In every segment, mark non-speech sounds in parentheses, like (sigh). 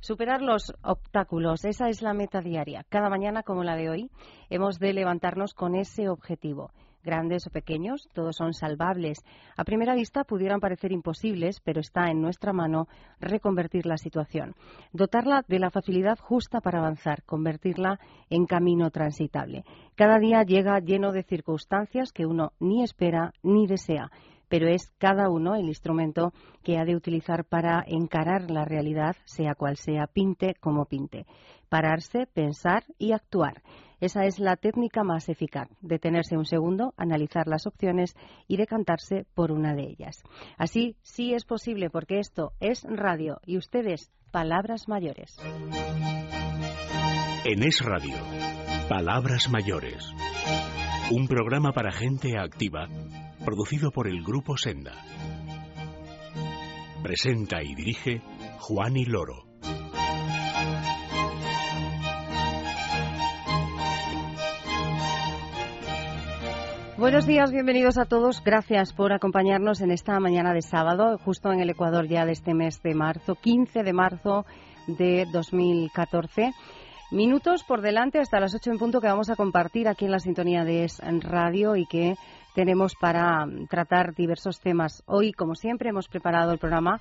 Superar los obstáculos, esa es la meta diaria. Cada mañana, como la de hoy, hemos de levantarnos con ese objetivo grandes o pequeños, todos son salvables. A primera vista pudieran parecer imposibles, pero está en nuestra mano reconvertir la situación, dotarla de la facilidad justa para avanzar, convertirla en camino transitable. Cada día llega lleno de circunstancias que uno ni espera ni desea pero es cada uno el instrumento que ha de utilizar para encarar la realidad, sea cual sea, pinte como pinte. Pararse, pensar y actuar. Esa es la técnica más eficaz, detenerse un segundo, analizar las opciones y decantarse por una de ellas. Así sí es posible porque esto es radio y ustedes palabras mayores. En Es Radio, Palabras Mayores. Un programa para gente activa, producido por el Grupo Senda. Presenta y dirige Juan y Loro. Buenos días, bienvenidos a todos. Gracias por acompañarnos en esta mañana de sábado, justo en el Ecuador ya de este mes de marzo, 15 de marzo de 2014. Minutos por delante hasta las 8 en punto que vamos a compartir aquí en la sintonía de Es Radio y que tenemos para tratar diversos temas. Hoy, como siempre, hemos preparado el programa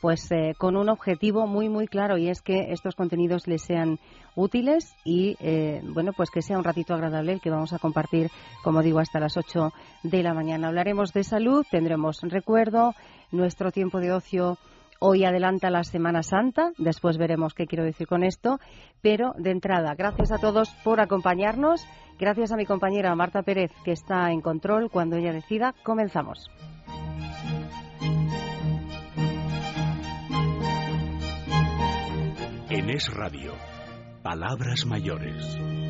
pues eh, con un objetivo muy muy claro y es que estos contenidos les sean útiles y eh, bueno pues que sea un ratito agradable el que vamos a compartir como digo hasta las 8 de la mañana hablaremos de salud tendremos recuerdo nuestro tiempo de ocio Hoy adelanta la Semana Santa, después veremos qué quiero decir con esto, pero de entrada, gracias a todos por acompañarnos, gracias a mi compañera Marta Pérez que está en control cuando ella decida, comenzamos. En Es Radio, Palabras Mayores.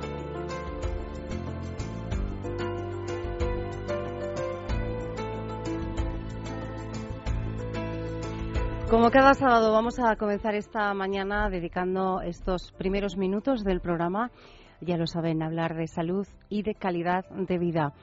Como cada sábado vamos a comenzar esta mañana dedicando estos primeros minutos del programa, ya lo saben, hablar de salud y de calidad de vida.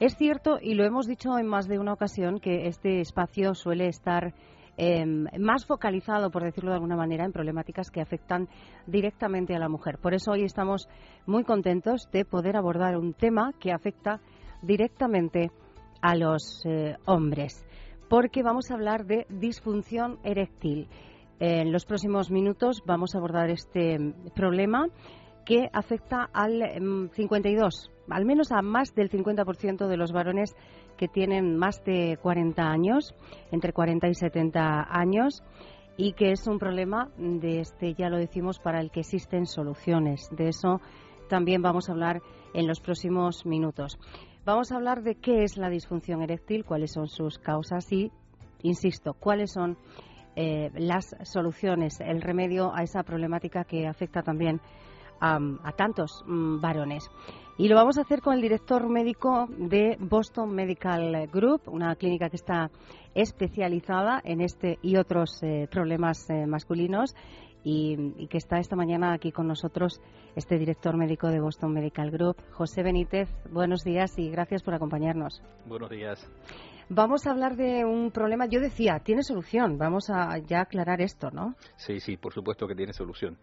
Es cierto, y lo hemos dicho en más de una ocasión, que este espacio suele estar Em, más focalizado, por decirlo de alguna manera, en problemáticas que afectan directamente a la mujer. Por eso hoy estamos muy contentos de poder abordar un tema que afecta directamente a los eh, hombres, porque vamos a hablar de disfunción eréctil. En los próximos minutos vamos a abordar este em, problema que afecta al 52, em, al menos a más del 50% de los varones que tienen más de 40 años, entre 40 y 70 años, y que es un problema de este, ya lo decimos, para el que existen soluciones. De eso también vamos a hablar en los próximos minutos. Vamos a hablar de qué es la disfunción eréctil, cuáles son sus causas y, insisto, cuáles son eh, las soluciones, el remedio a esa problemática que afecta también a, tantos mm, varones. Y lo vamos a hacer con el director médico de Boston Medical Group, una clínica que está especializada en este y otros eh, problemas eh, masculinos y, que está esta mañana aquí con nosotros este director médico de Boston Medical Group, José Benítez. Buenos días y gracias por acompañarnos. Buenos días. Vamos a hablar de un problema, yo decía, tiene solución. Vamos a ya aclarar esto, ¿no? Sí, sí, por supuesto que tiene solución.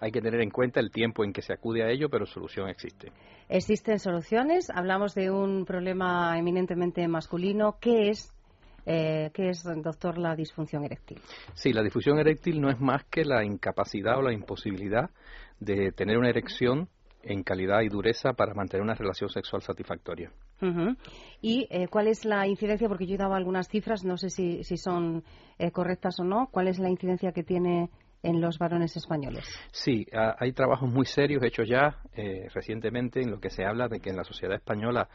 Hay que tener en cuenta el tiempo en que se acude a ello, pero solución existe. Existen soluciones. Hablamos de un problema eminentemente masculino. ¿Qué es eh, ¿Qué es, doctor, la disfunción eréctil? Sí, la disfunción eréctil no es más que la incapacidad o la imposibilidad de tener una erección en calidad y dureza para mantener una relación sexual satisfactoria. ¿Y eh, cuál es la incidencia? Porque yo he dado algunas cifras, no sé si, son eh, correctas o no. ¿Cuál es la incidencia que tiene en los varones españoles. Sí, hay trabajos muy serios hechos ya eh, recientemente en lo que se habla de que en la sociedad española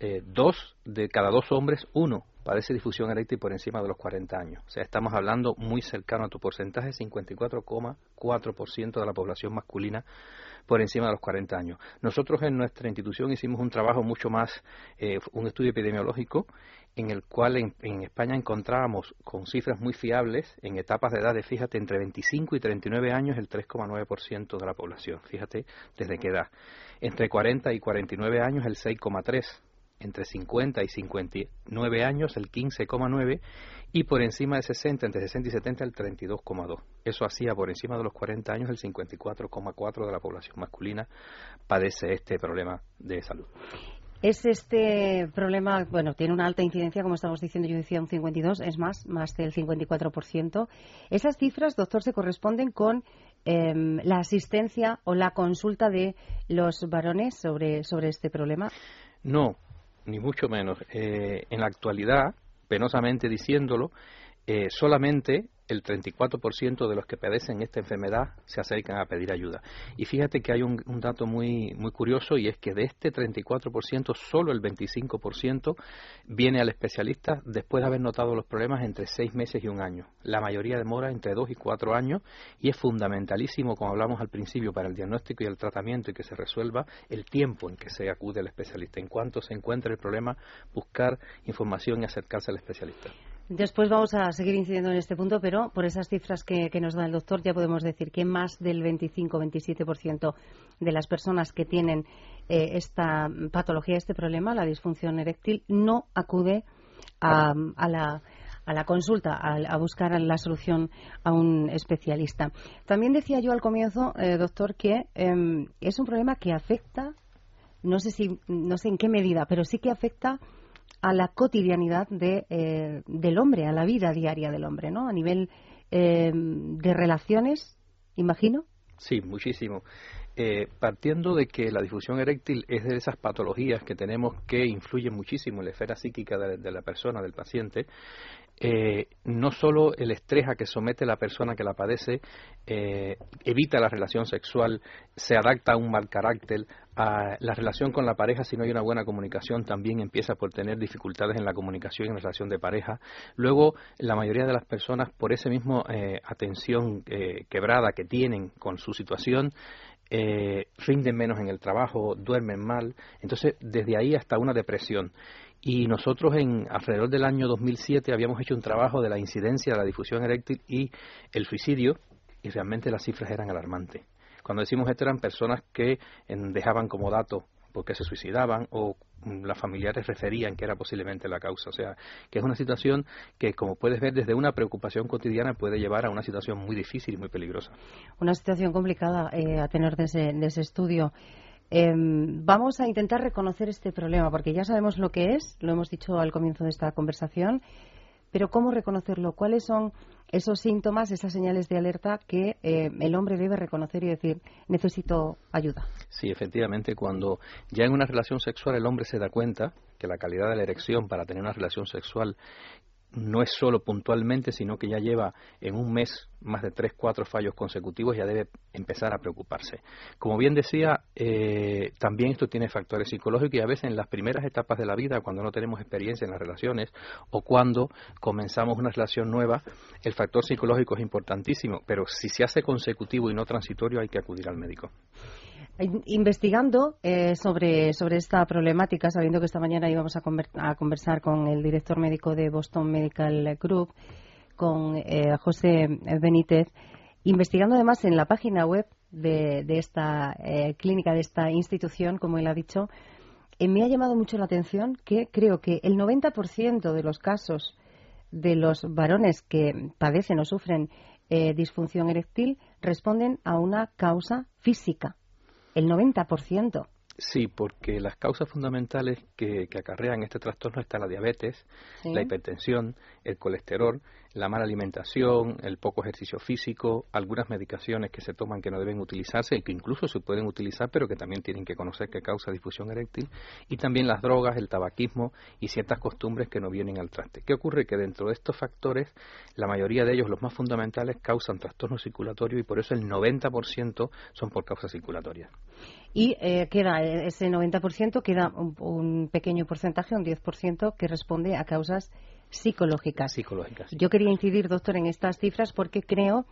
eh, dos de cada dos hombres, uno padece difusión eréctil por encima de los 40 años. O sea, estamos hablando muy cercano a tu porcentaje, 54,4% de la población masculina por encima de los 40 años. Nosotros en nuestra institución hicimos un trabajo mucho más, eh, un estudio epidemiológico en el cual en, España encontrábamos con cifras muy fiables en etapas de edad de, fíjate, entre 25 y 39 años el 3,9% de la población. Fíjate, desde qué edad. Entre 40 y 49 años el 6,3% entre 50 y 59 años el 15,9 y por encima de 60, entre 60 y 70 el 32,2. Eso hacía por encima de los 40 años el 54,4 de la población masculina padece este problema de salud. Es este problema, bueno, tiene una alta incidencia, como estamos diciendo, yo decía un 52, es más, más del 54%. Esas cifras, doctor, se corresponden con em, la asistencia o la consulta de los varones sobre, sobre este problema. No, ni mucho menos. Eh, en la actualidad, penosamente diciéndolo, eh, solamente el 34% de los que padecen esta enfermedad se acercan a pedir ayuda. Y fíjate que hay un, dato muy, muy curioso y es que de este 34%, solo el 25% viene al especialista después de haber notado los problemas entre seis meses y un año. La mayoría demora entre dos y cuatro años y es fundamentalísimo, como hablamos al principio, para el diagnóstico y el tratamiento y que se resuelva el tiempo en que se acude al especialista. En cuanto se encuentre el problema, buscar información y acercarse al especialista. Después vamos a seguir incidiendo en este punto, pero por esas cifras que, nos da el doctor ya podemos decir que más del 25-27% de las personas que tienen eh, esta patología, este problema, la disfunción eréctil, no acude a, la consulta, a, buscar la solución a un especialista. También decía yo al comienzo, eh, doctor, que em, es un problema que afecta, no sé si, no sé en qué medida, pero sí que afecta a la cotidianidad de, eh, del hombre, a la vida diaria del hombre, ¿no? A nivel eh, de relaciones, imagino. Sí, muchísimo. Eh, partiendo de que la difusión eréctil es de esas patologías que tenemos que influyen muchísimo en la esfera psíquica de, la persona, del paciente, eh, no solo el estrés a que somete la persona que la padece eh, evita la relación sexual, se adapta a un mal carácter, a la relación con la pareja, si no hay una buena comunicación, también empieza por tener dificultades en la comunicación y en la relación de pareja. Luego, la mayoría de las personas, por esa misma eh, atención quebrada que tienen con su situación, rinden menos en el trabajo, duermen mal. Entonces, desde ahí hasta una depresión. Y nosotros en alrededor del año 2007 habíamos hecho un trabajo de la incidencia de la difusión eréctil y el suicidio y realmente las cifras eran alarmantes. Cuando decimos esto eran personas que dejaban como dato porque se suicidaban o mm, las familiares referían que era posiblemente la causa. O sea, que es una situación que, como puedes ver, desde una preocupación cotidiana puede llevar a una situación muy difícil y muy peligrosa. Una situación complicada eh, a tener de ese estudio. Em, vamos a intentar reconocer este problema, porque ya sabemos lo que es, lo hemos dicho al comienzo de esta conversación, pero ¿cómo reconocerlo? ¿Cuáles son esos síntomas, esas señales de alerta que eh, el hombre debe reconocer y decir, necesito ayuda? Sí, efectivamente, cuando ya en una relación sexual el hombre se da cuenta que la calidad de la erección para tener una relación sexual no es solo puntualmente, sino que ya lleva en un mes más de tres, cuatro fallos consecutivos, ya debe empezar a preocuparse. Como bien decía, eh, también esto tiene factores psicológicos y a veces en las primeras etapas de la vida, cuando no tenemos experiencia en las relaciones o cuando comenzamos una relación nueva, el factor psicológico es importantísimo, pero si se hace consecutivo y no transitorio hay que acudir al médico. Investigando eh, sobre, sobre esta problemática, sabiendo que esta mañana íbamos a, conversar con el director médico de Boston Medical Group, con eh, José Benítez, investigando además en la página web de, esta eh, clínica, de esta institución, como él ha dicho, me ha llamado mucho la atención que creo que el 90% de los casos de los varones que padecen o sufren disfunción eréctil responden a una causa física el 90%. Sí, porque las causas fundamentales que, acarrean este trastorno están la diabetes, la hipertensión, el colesterol, la mala alimentación, el poco ejercicio físico, algunas medicaciones que se toman que no deben utilizarse y que incluso se pueden utilizar, pero que también tienen que conocer que causa disfunción eréctil, y también las drogas, el tabaquismo y ciertas costumbres que no vienen al traste. ¿Qué ocurre? Que dentro de estos factores, la mayoría de ellos, los más fundamentales, causan trastorno circulatorio y por eso el 90% son por causas circulatorias. Y eh, queda ese 90%, queda un, un pequeño porcentaje, un 10%, que responde a causas psicológicas. Psicológicas. Yo quería incidir, doctor, en estas cifras porque creo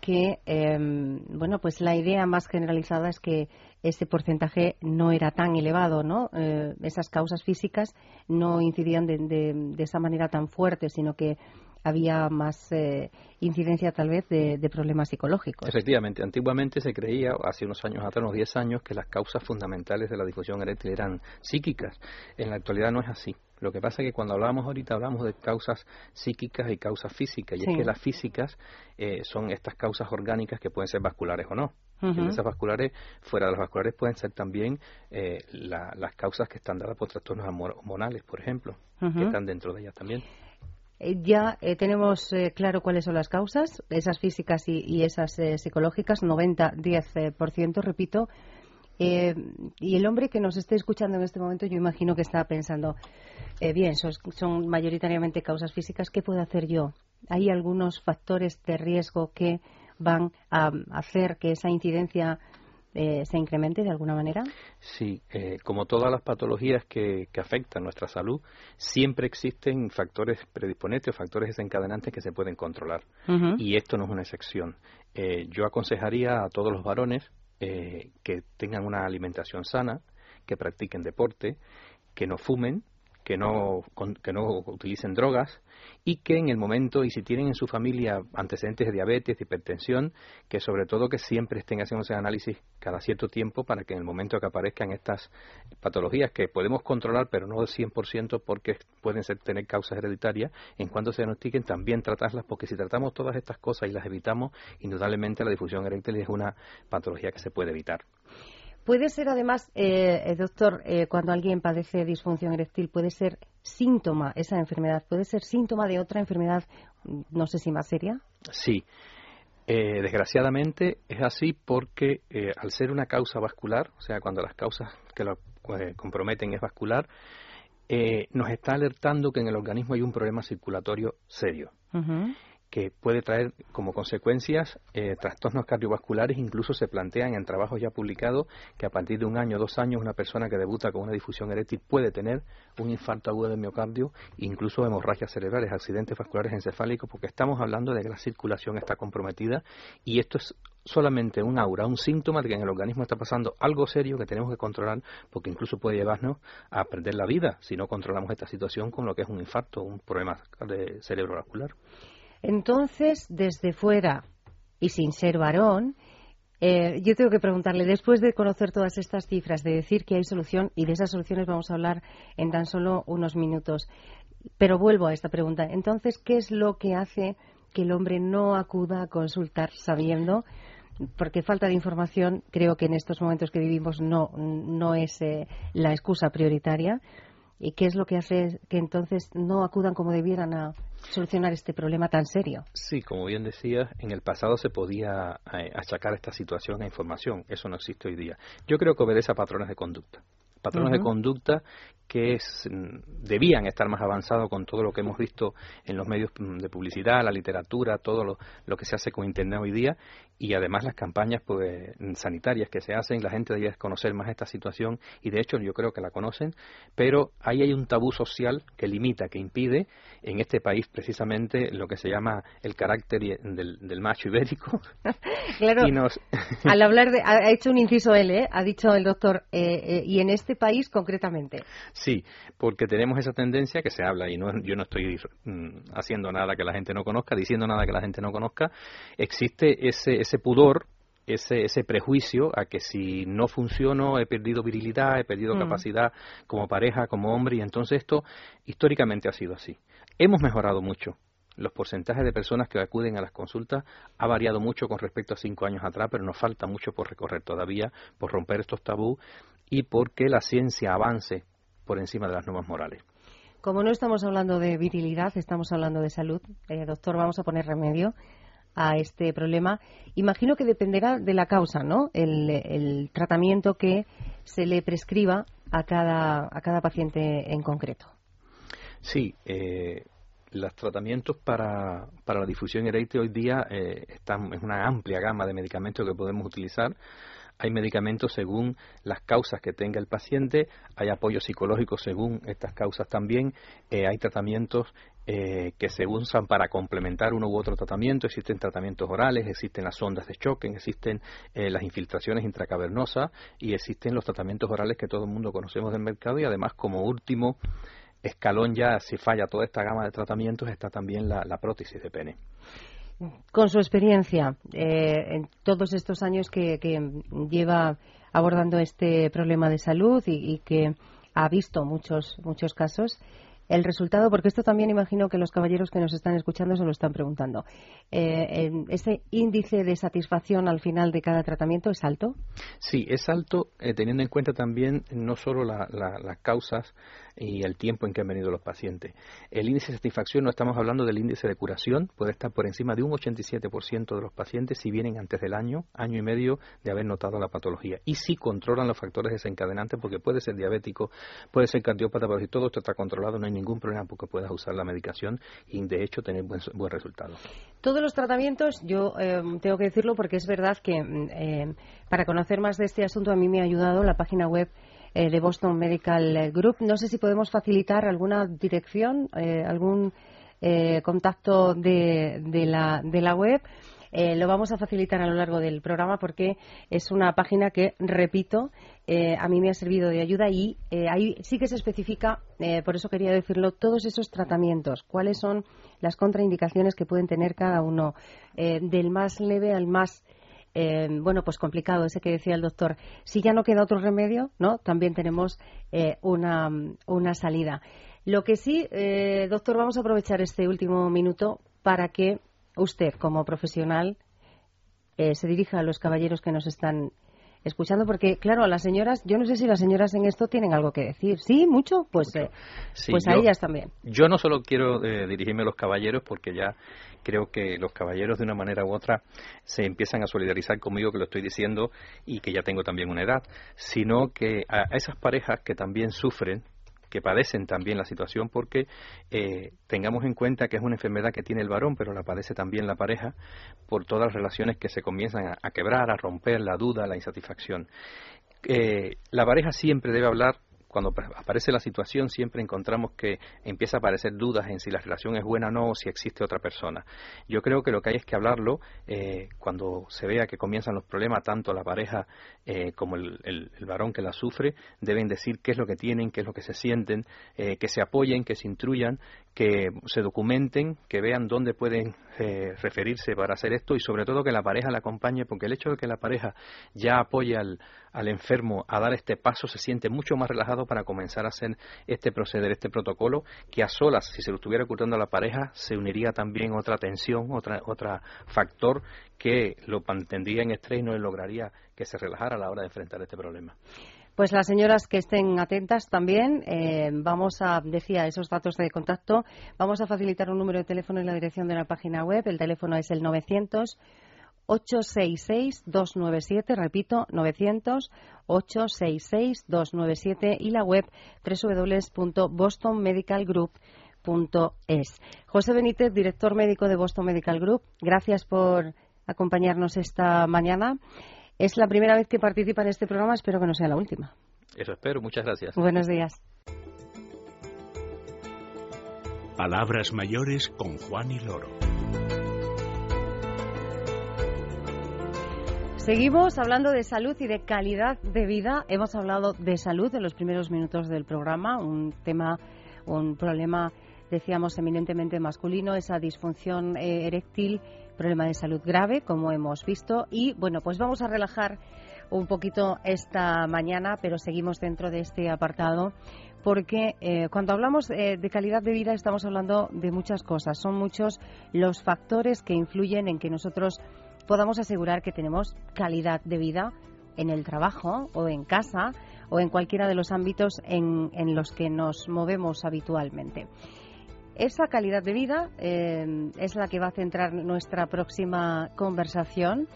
que, em, bueno, pues la idea más generalizada es que ese porcentaje no era tan elevado, ¿no? Eh, esas causas físicas no incidían de, de, esa manera tan fuerte, sino que había más eh, incidencia tal vez de, de, problemas psicológicos. Efectivamente, antiguamente se creía, hace unos años atrás, unos 10 años, que las causas fundamentales de la difusión eréctil eran psíquicas. En la actualidad no es así. Lo que pasa es que cuando hablamos ahorita hablamos de causas psíquicas y causas físicas, y es que las físicas eh, son estas causas orgánicas que pueden ser vasculares o no. Esas vasculares, fuera de las vasculares, pueden ser también eh, las causas que están dadas por trastornos hormonales, por ejemplo, que están dentro de ellas también. Eh, ya tenemos claro cuáles son las causas, esas físicas y, y esas psicológicas, 90-10%, repito. Y el hombre que nos esté escuchando en este momento, yo imagino que está pensando, eh, bien, son, mayoritariamente causas físicas. ¿Qué puedo hacer yo? ¿Hay algunos factores de riesgo que van a hacer que esa incidencia eh, se incremente de alguna manera? Sí, eh, como todas las patologías que, afectan nuestra salud, siempre existen factores predisponentes o factores desencadenantes que se pueden controlar. Y esto no es una excepción. yo aconsejaría a todos los varones que tengan una alimentación sana, que practiquen deporte, que no fumen, que no, que no utilicen drogas y que en el momento, y si tienen en su familia antecedentes de diabetes, de hipertensión, que sobre todo que siempre estén haciendo ese análisis cada cierto tiempo para que en el momento que aparezcan estas patologías que podemos controlar, pero no al 100% porque pueden ser, tener causas hereditarias, en cuanto se diagnostiquen también tratarlas, porque si tratamos todas estas cosas y las evitamos, indudablemente la difusión eréctil es una patología que se puede evitar. Puede ser además, eh, eh, doctor, eh, cuando alguien padece disfunción eréctil, puede ser síntoma esa enfermedad, puede ser síntoma de otra enfermedad, no sé si más seria. Sí. desgraciadamente es así porque al ser una causa vascular, o sea, cuando las causas que lo comprometen es vascular, nos está alertando que en el organismo hay un problema circulatorio serio que puede traer como consecuencias eh, trastornos cardiovasculares, incluso se plantean en trabajos ya publicados que a partir de un año o dos años una persona que debuta con una difusión eréctil puede tener un infarto agudo de miocardio, incluso hemorragias cerebrales, accidentes vasculares encefálicos, porque estamos hablando de que la circulación está comprometida y esto es solamente un aura, un síntoma de que en el organismo está pasando algo serio que tenemos que controlar, porque incluso puede llevarnos a perder la vida si no controlamos esta situación con lo que es un infarto, un problema cerebrovascular. Entonces, desde fuera y sin ser varón, eh, yo tengo que preguntarle, después de conocer todas estas cifras, de decir que hay solución, y de esas soluciones vamos a hablar en tan solo unos minutos, pero vuelvo a esta pregunta. Entonces, ¿qué es lo que hace que el hombre no acuda a consultar sabiendo? Porque falta de información, creo que en estos momentos que vivimos no, no es eh, la excusa prioritaria. ¿Y qué es lo que hace que entonces no acudan como debieran a solucionar este problema tan serio? Sí, como bien decía, en el pasado se podía eh, achacar esta situación a información. Eso no existe hoy día. Yo creo que obedece a patrones de conducta patrones de conducta que mm, debían estar más avanzados con todo lo que hemos visto en los medios mm, de publicidad, la literatura, todo lo, lo que se hace con Internet hoy día y además las campañas pues, sanitarias que se hacen, la gente debe conocer más esta situación y de hecho yo creo que la conocen, pero ahí hay un tabú social que limita, que impide en este país precisamente lo que se llama el carácter del, macho ibérico. (laughs) claro, (laughs) al hablar de, ha hecho un inciso él, ¿eh? ha dicho el doctor, eh, eh, y en este país concretamente. Sí, porque tenemos esa tendencia que se habla y no, yo no estoy mm, haciendo nada que la gente no conozca, diciendo nada que la gente no conozca, existe ese, ese pudor ese, ese prejuicio a que si no funciono he perdido virilidad, he perdido mm. capacidad como pareja, como hombre, y entonces esto históricamente ha sido así. Hemos mejorado mucho. Los porcentajes de personas que acuden a las consultas ha variado mucho con respecto a cinco años atrás, pero nos falta mucho por recorrer todavía, por romper estos tabús y porque la ciencia avance por encima de las normas morales. Como no estamos hablando de virilidad, estamos hablando de salud. Eh, doctor, vamos a poner remedio a este problema. Imagino que dependerá de la causa, ¿no? El, tratamiento que se le prescriba a cada, a cada paciente en concreto. Sí, eh, los tratamientos para, para la difusión eréctil hoy día eh, están, es una amplia gama de medicamentos que podemos utilizar hay medicamentos según las causas que tenga el paciente, hay apoyo psicológico según estas causas también, eh, hay tratamientos eh, que se usan para complementar uno u otro tratamiento, existen tratamientos orales, existen las ondas de choque, existen eh, las infiltraciones intracavernosas y existen los tratamientos orales que todo el mundo conocemos del mercado y además como último escalón ya, si falla toda esta gama de tratamientos, está también la, la prótesis de pene. Con su experiencia, eh, en todos estos años que, lleva abordando este problema de salud y, que ha visto muchos, muchos casos, el resultado, porque esto también imagino que los caballeros que nos están escuchando se lo están preguntando. Eh, ¿Ese índice de satisfacción al final de cada tratamiento es alto? Sí, es alto, eh, teniendo en cuenta también no solo las causas y el tiempo en que han venido los pacientes. El índice de satisfacción, no estamos hablando del índice de curación, puede estar por encima de un 87% de los pacientes si vienen antes del año, año y medio de haber notado la patología. Y si controlan los factores desencadenantes, porque puede ser diabético, puede ser cardiópata, pero si todo esto está controlado no hay ningún problema porque puedas usar la medicación y de hecho tener buen, buen resultado. Todos los tratamientos, yo eh, tengo que decirlo porque es verdad que mm, eh, para conocer más de este asunto a mí me ha ayudado la página web eh, de Boston Medical Group. No sé si podemos facilitar alguna dirección, eh, algún eh, contacto de, la, de la web. lo vamos a facilitar a lo largo del programa porque es una página que, repito, a mí me ha servido de ayuda y ahí sí que se especifica, por eso quería decirlo, todos esos tratamientos, cuáles son las contraindicaciones que pueden tener cada uno, del más leve al más eh, bueno, pues complicado ese que decía el doctor. Si ya no queda otro remedio, ¿no? También tenemos eh, una, una, salida. Lo que sí, eh, doctor, vamos a aprovechar este último minuto para que usted, como profesional, se dirija a los caballeros que nos están escuchando porque claro a las señoras yo no sé si las señoras en esto tienen algo que decir. Sí mucho pues pues a ellas también. yo no solo quiero dirigirme a los caballeros porque ya creo que los caballeros de una manera u otra se empiezan a solidarizar conmigo que lo estoy diciendo y que ya tengo también una edad, sino que a esas parejas que también sufren que padecen también la situación porque eh, tengamos en cuenta que es una enfermedad que tiene el varón, pero la padece también la pareja por todas las relaciones que se comienzan a, quebrar, a romper, la duda, la insatisfacción. Eh, la pareja siempre debe hablar cuando aparece la situación siempre encontramos que empieza a aparecer dudas en si la relación es buena o no o si existe otra persona. Yo creo que lo que hay es que hablarlo eh, cuando se vea que comienzan los problemas, tanto la pareja eh, como el, varón que la sufre, deben decir qué es lo que tienen, qué es lo que se sienten, eh, que se apoyen, que se instruyan, que se documenten, que vean dónde pueden referirse para hacer esto y sobre todo que la pareja la acompañe, porque el hecho de que la pareja ya apoye al, al enfermo a dar este paso se siente mucho más relajado para comenzar a hacer este proceder, este protocolo, que a solas, si se lo estuviera ocultando a la pareja, se uniría también otra tensión, otra, otro factor que lo mantendría en estrés y no lograría que se relajara a la hora de enfrentar este problema. Pues las señoras que estén atentas también, eh, vamos a, decía, esos datos de contacto, vamos a facilitar un número de teléfono en la dirección de la página web. El teléfono es el 900 866-297, repito, 900-866-297 y la web www.bostonmedicalgroup.es. José Benítez, director médico de Boston Medical Group, gracias por acompañarnos esta mañana. Es la primera vez que participa en este programa, espero que no sea la última. Eso espero, muchas gracias. Buenos días. Palabras mayores con Juan y Loro. Seguimos hablando de salud y de calidad de vida. Hemos hablado de salud en los primeros minutos del programa, un tema, un problema, decíamos, eminentemente masculino, esa disfunción eh, eréctil, problema de salud grave, como hemos visto. Y bueno, pues vamos a relajar un poquito esta mañana, pero seguimos dentro de este apartado porque eh, cuando hablamos eh, de calidad de vida estamos hablando de muchas cosas. Son muchos los factores que influyen en que nosotros podamos asegurar que tenemos calidad de vida en el trabajo o en casa o en cualquiera de los ámbitos en, los que nos movemos habitualmente. Esa calidad de vida eh, es la que va a centrar nuestra próxima conversación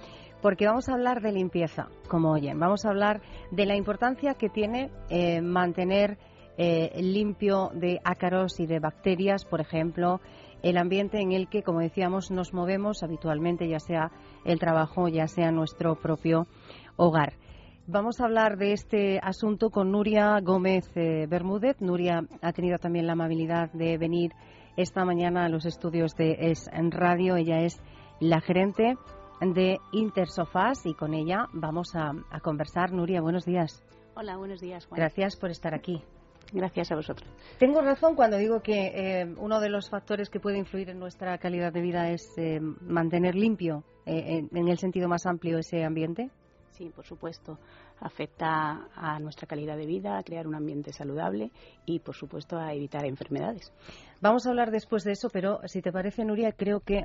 porque vamos a hablar de limpieza, como oyen. Vamos a hablar de la importancia que tiene eh, mantener eh, limpio de ácaros y de bacterias, por ejemplo, el ambiente en el que, como decíamos, nos movemos habitualmente, ya sea el trabajo, ya sea nuestro propio hogar. Vamos a hablar de este asunto con Nuria Gómez eh, Bermúdez. Nuria ha tenido también la amabilidad de venir esta mañana a los estudios de Es en Radio. Ella es la gerente de Intersofás y con ella vamos a, conversar. Nuria, buenos días. Hola, buenos días. Juan. Gracias por estar aquí. Gracias a vosotros. Tengo razón cuando digo que eh, uno de los factores que puede influir en nuestra calidad de vida es eh, mantener limpio, eh, en el sentido más amplio, ese ambiente. Sí, por supuesto. Afecta a nuestra calidad de vida, a crear un ambiente saludable y, por supuesto, a evitar enfermedades. Vamos a hablar después de eso, pero si te parece, Nuria, creo que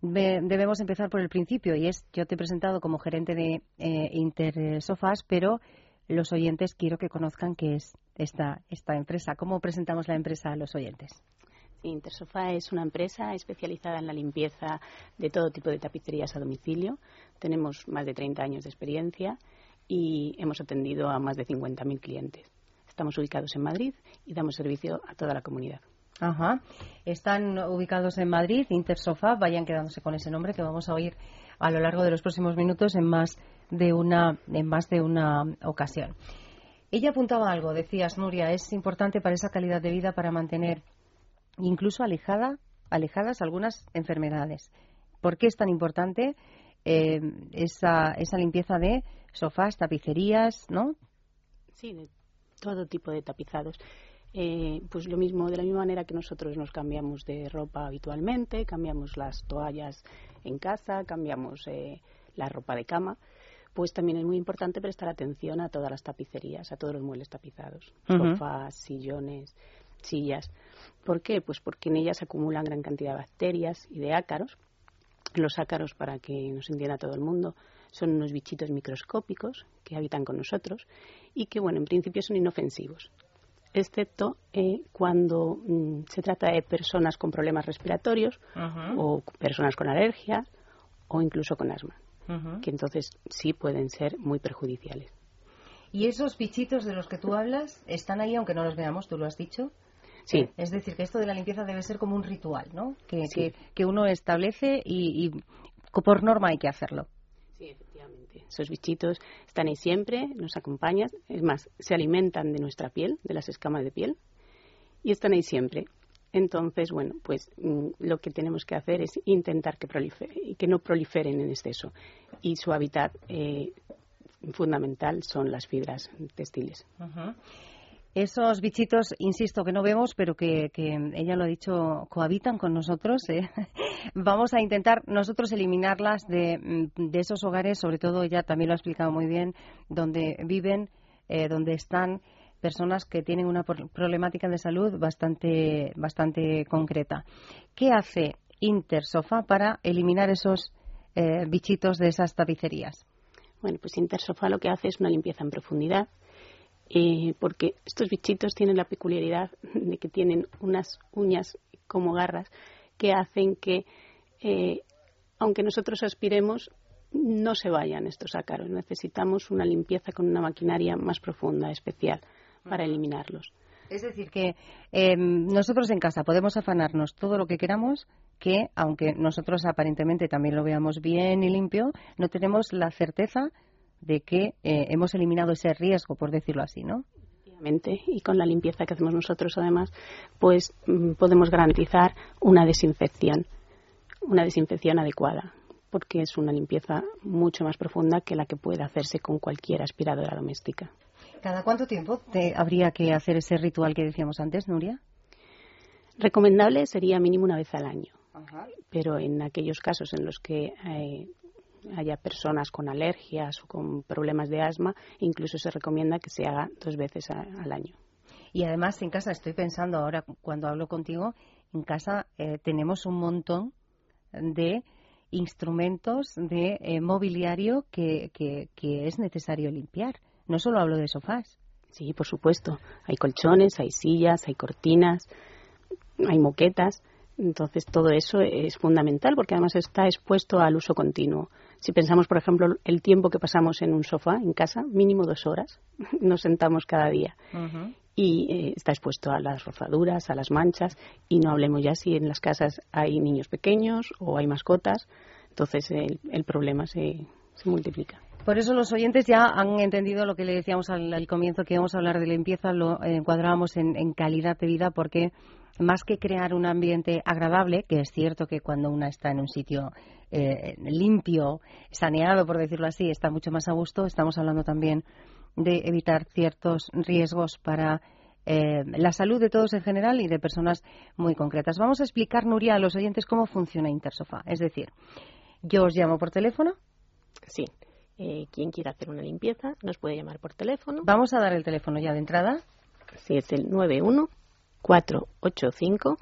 debemos empezar por el principio y es, yo te he presentado como gerente de Intersofas, pero los oyentes quiero que conozcan qué es esta, esta empresa. ¿Cómo presentamos la empresa a los oyentes? Intersofa es una empresa especializada en la limpieza de todo tipo de tapicerías a domicilio. Tenemos más de 30 años de experiencia y hemos atendido a más de 50.000 clientes. Estamos ubicados en Madrid y damos servicio a toda la comunidad. Ajá. Están ubicados en Madrid, Intersofa. Vayan quedándose con ese nombre que vamos a oír a lo largo de los próximos minutos en más de una, en más de una ocasión. Ella apuntaba algo, decías, Nuria, es importante para esa calidad de vida para mantener incluso alejada, alejadas algunas enfermedades. ¿Por qué es tan importante eh, esa, esa limpieza de sofás, tapicerías, no? Sí, de todo tipo de tapizados. Eh, pues lo mismo, de la misma manera que nosotros nos cambiamos de ropa habitualmente, cambiamos las toallas en casa, cambiamos eh, la ropa de cama, pues también es muy importante prestar atención a todas las tapicerías, a todos los muebles tapizados, sofás, sillones, sillas. ¿Por qué? Pues porque en ellas se acumulan gran cantidad de bacterias y de ácaros. Los ácaros, para que nos entienda todo el mundo, son unos bichitos microscópicos que habitan con nosotros y que, bueno, en principio son inofensivos, excepto eh, cuando mm, se trata de personas con problemas respiratorios o personas con alergias o incluso con asma que entonces sí pueden ser muy perjudiciales. ¿Y esos bichitos de los que tú hablas están ahí aunque no los veamos, tú lo has dicho? Sí. Es decir, que esto de la limpieza debe ser como un ritual, ¿no? Que, que, uno establece y, por norma hay que hacerlo. Sí, efectivamente. Esos bichitos están ahí siempre, nos acompañan, es más, se alimentan de nuestra piel, de las escamas de piel, y están ahí siempre. Entonces, bueno, pues mm, lo que tenemos que hacer es intentar que, que no proliferen en exceso. Y su hábitat eh, fundamental son las fibras textiles. Esos bichitos, insisto, que no vemos, pero que, ella lo ha dicho, cohabitan con nosotros. ¿eh? (laughs) Vamos a intentar nosotros eliminarlas de, mm, de, esos hogares, sobre todo ella también lo ha explicado muy bien, donde viven, eh, donde están personas que tienen una problemática de salud bastante, bastante concreta. ¿Qué hace Intersofa para eliminar esos eh, bichitos de esas tapicerías? Bueno, pues Intersofa lo que hace es una limpieza en profundidad, eh, porque estos bichitos tienen la peculiaridad de que tienen unas uñas como garras que hacen que, eh, aunque nosotros aspiremos, no se vayan estos ácaros. Necesitamos una limpieza con una maquinaria más profunda, especial para eliminarlos. Es decir, que em, nosotros en casa podemos afanarnos todo lo que queramos, que aunque nosotros aparentemente también lo veamos bien y limpio, no tenemos la certeza de que eh, hemos eliminado ese riesgo, por decirlo así, ¿no? Y con la limpieza que hacemos nosotros, además, pues mm, podemos garantizar una desinfección, una desinfección adecuada, porque es una limpieza mucho más profunda que la que puede hacerse con cualquier aspiradora doméstica. ¿Cada cuánto tiempo te habría que hacer ese ritual que decíamos antes, Nuria? Recomendable sería mínimo una vez al año. Pero en aquellos casos en los que eh, haya personas con alergias o con problemas de asma, incluso se recomienda que se haga dos veces al año. Y además en casa, estoy pensando ahora cuando hablo contigo, en casa eh, tenemos un montón de instrumentos de eh, mobiliario que, que, es necesario limpiar. No solo hablo de sofás. Sí, por supuesto. Hay colchones, hay sillas, hay cortinas, hay moquetas. Entonces, todo eso es fundamental porque además está expuesto al uso continuo. Si pensamos, por ejemplo, el tiempo que pasamos en un sofá en casa, mínimo dos horas, (laughs) nos sentamos cada día. Y eh, está expuesto a las rozaduras, a las manchas, y no hablemos ya si en las casas hay niños pequeños o hay mascotas. Entonces, el, problema se, multiplica. Por eso los oyentes ya han entendido lo que le decíamos al, comienzo, que vamos a hablar de limpieza, lo encuadrábamos en calidad de vida, porque más que crear un ambiente agradable, que es cierto que cuando una está en un sitio eh, limpio, saneado, por decirlo así, está mucho más a gusto, estamos hablando también de evitar ciertos riesgos para eh, la salud de todos en general y de personas muy concretas. Vamos a explicar, Nuria, a los oyentes cómo funciona Intersofa. Es decir, yo os llamo por teléfono. Sí. Eh, quien quiera hacer una limpieza nos puede llamar por teléfono. Vamos a dar el teléfono ya de entrada. Sí, es el 91 485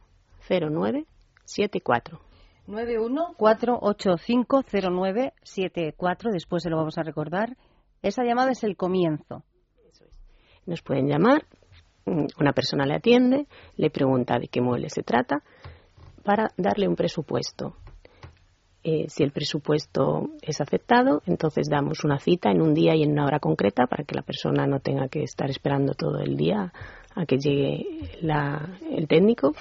0974. 91-485-0974, después se lo vamos a recordar. Esa llamada es el comienzo. Nos pueden llamar, mm, una persona le atiende, le pregunta de qué mueble se trata, para darle un presupuesto. Eh, si el presupuesto es aceptado, entonces damos una cita en un día y en una hora concreta para que la persona no tenga que estar esperando todo el día a que llegue el técnico.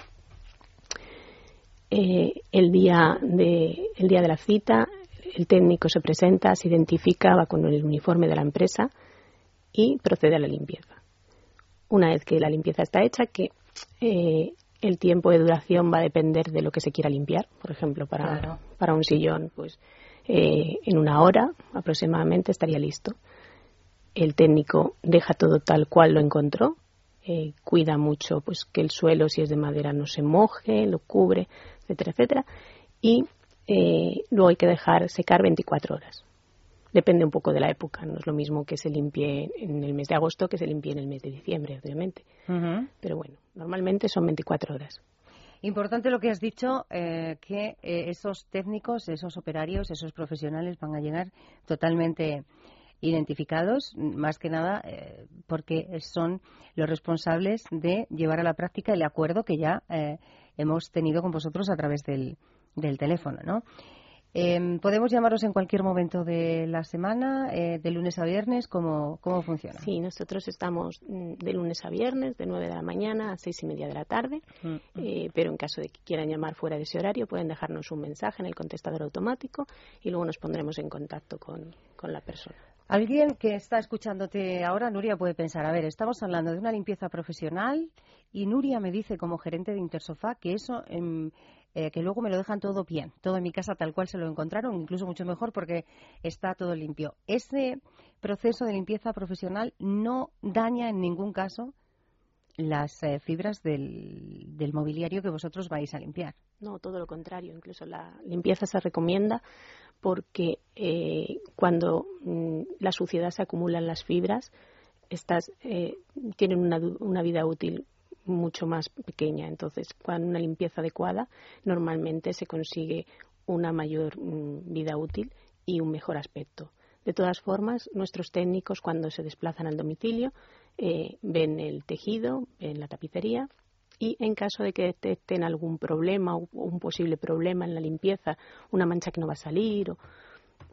Eh, el, día de, el día de la cita, el técnico se presenta, se identifica, va con el uniforme de la empresa y procede a la limpieza. Una vez que la limpieza está hecha, que eh, el tiempo de duración va a depender de lo que se quiera limpiar. Por ejemplo, para, para un sillón, pues eh, en una hora aproximadamente estaría listo. El técnico deja todo tal cual lo encontró, eh, cuida mucho pues que el suelo, si es de madera, no se moje, lo cubre, etcétera, etcétera. Y eh, luego hay que dejar secar 24 horas. Depende un poco de la época, no es lo mismo que se limpie en el mes de agosto que se limpie en el mes de diciembre, obviamente. Pero bueno, normalmente son 24 horas. Importante lo que has dicho, eh, que esos técnicos, esos operarios, esos profesionales van a llegar totalmente identificados, más que nada eh, porque son los responsables de llevar a la práctica el acuerdo que ya eh, hemos tenido con vosotros a través del, del teléfono, ¿no? Em, ¿Podemos llamaros en cualquier momento de la semana, eh, de lunes a viernes? ¿Cómo, ¿Cómo funciona? Sí, nosotros estamos mm, de lunes a viernes, de 9 de la mañana a 6 y media de la tarde, mm. pero en caso de que quieran llamar fuera de ese horario pueden dejarnos un mensaje en el contestador automático y luego nos pondremos en contacto con, con la persona. Alguien que está escuchándote ahora, Nuria, puede pensar, a ver, estamos hablando de una limpieza profesional y Nuria me dice como gerente de Intersofá que eso, em, eh, que luego me lo dejan todo bien, todo en mi casa tal cual se lo encontraron, incluso mucho mejor porque está todo limpio. Ese proceso de limpieza profesional no daña en ningún caso las eh, fibras del, mobiliario que vosotros vais a limpiar. No, todo lo contrario. Incluso la limpieza se recomienda porque eh, cuando mm, la suciedad se acumula en las fibras, estas eh, tienen una, una, vida útil mucho más pequeña. Entonces, con una limpieza adecuada, normalmente se consigue una mayor mm, vida útil y un mejor aspecto. De todas formas, nuestros técnicos, cuando se desplazan al domicilio, eh, ven el tejido, ven la tapicería y en caso de que detecten algún problema o un posible problema en la limpieza, una mancha que no va a salir o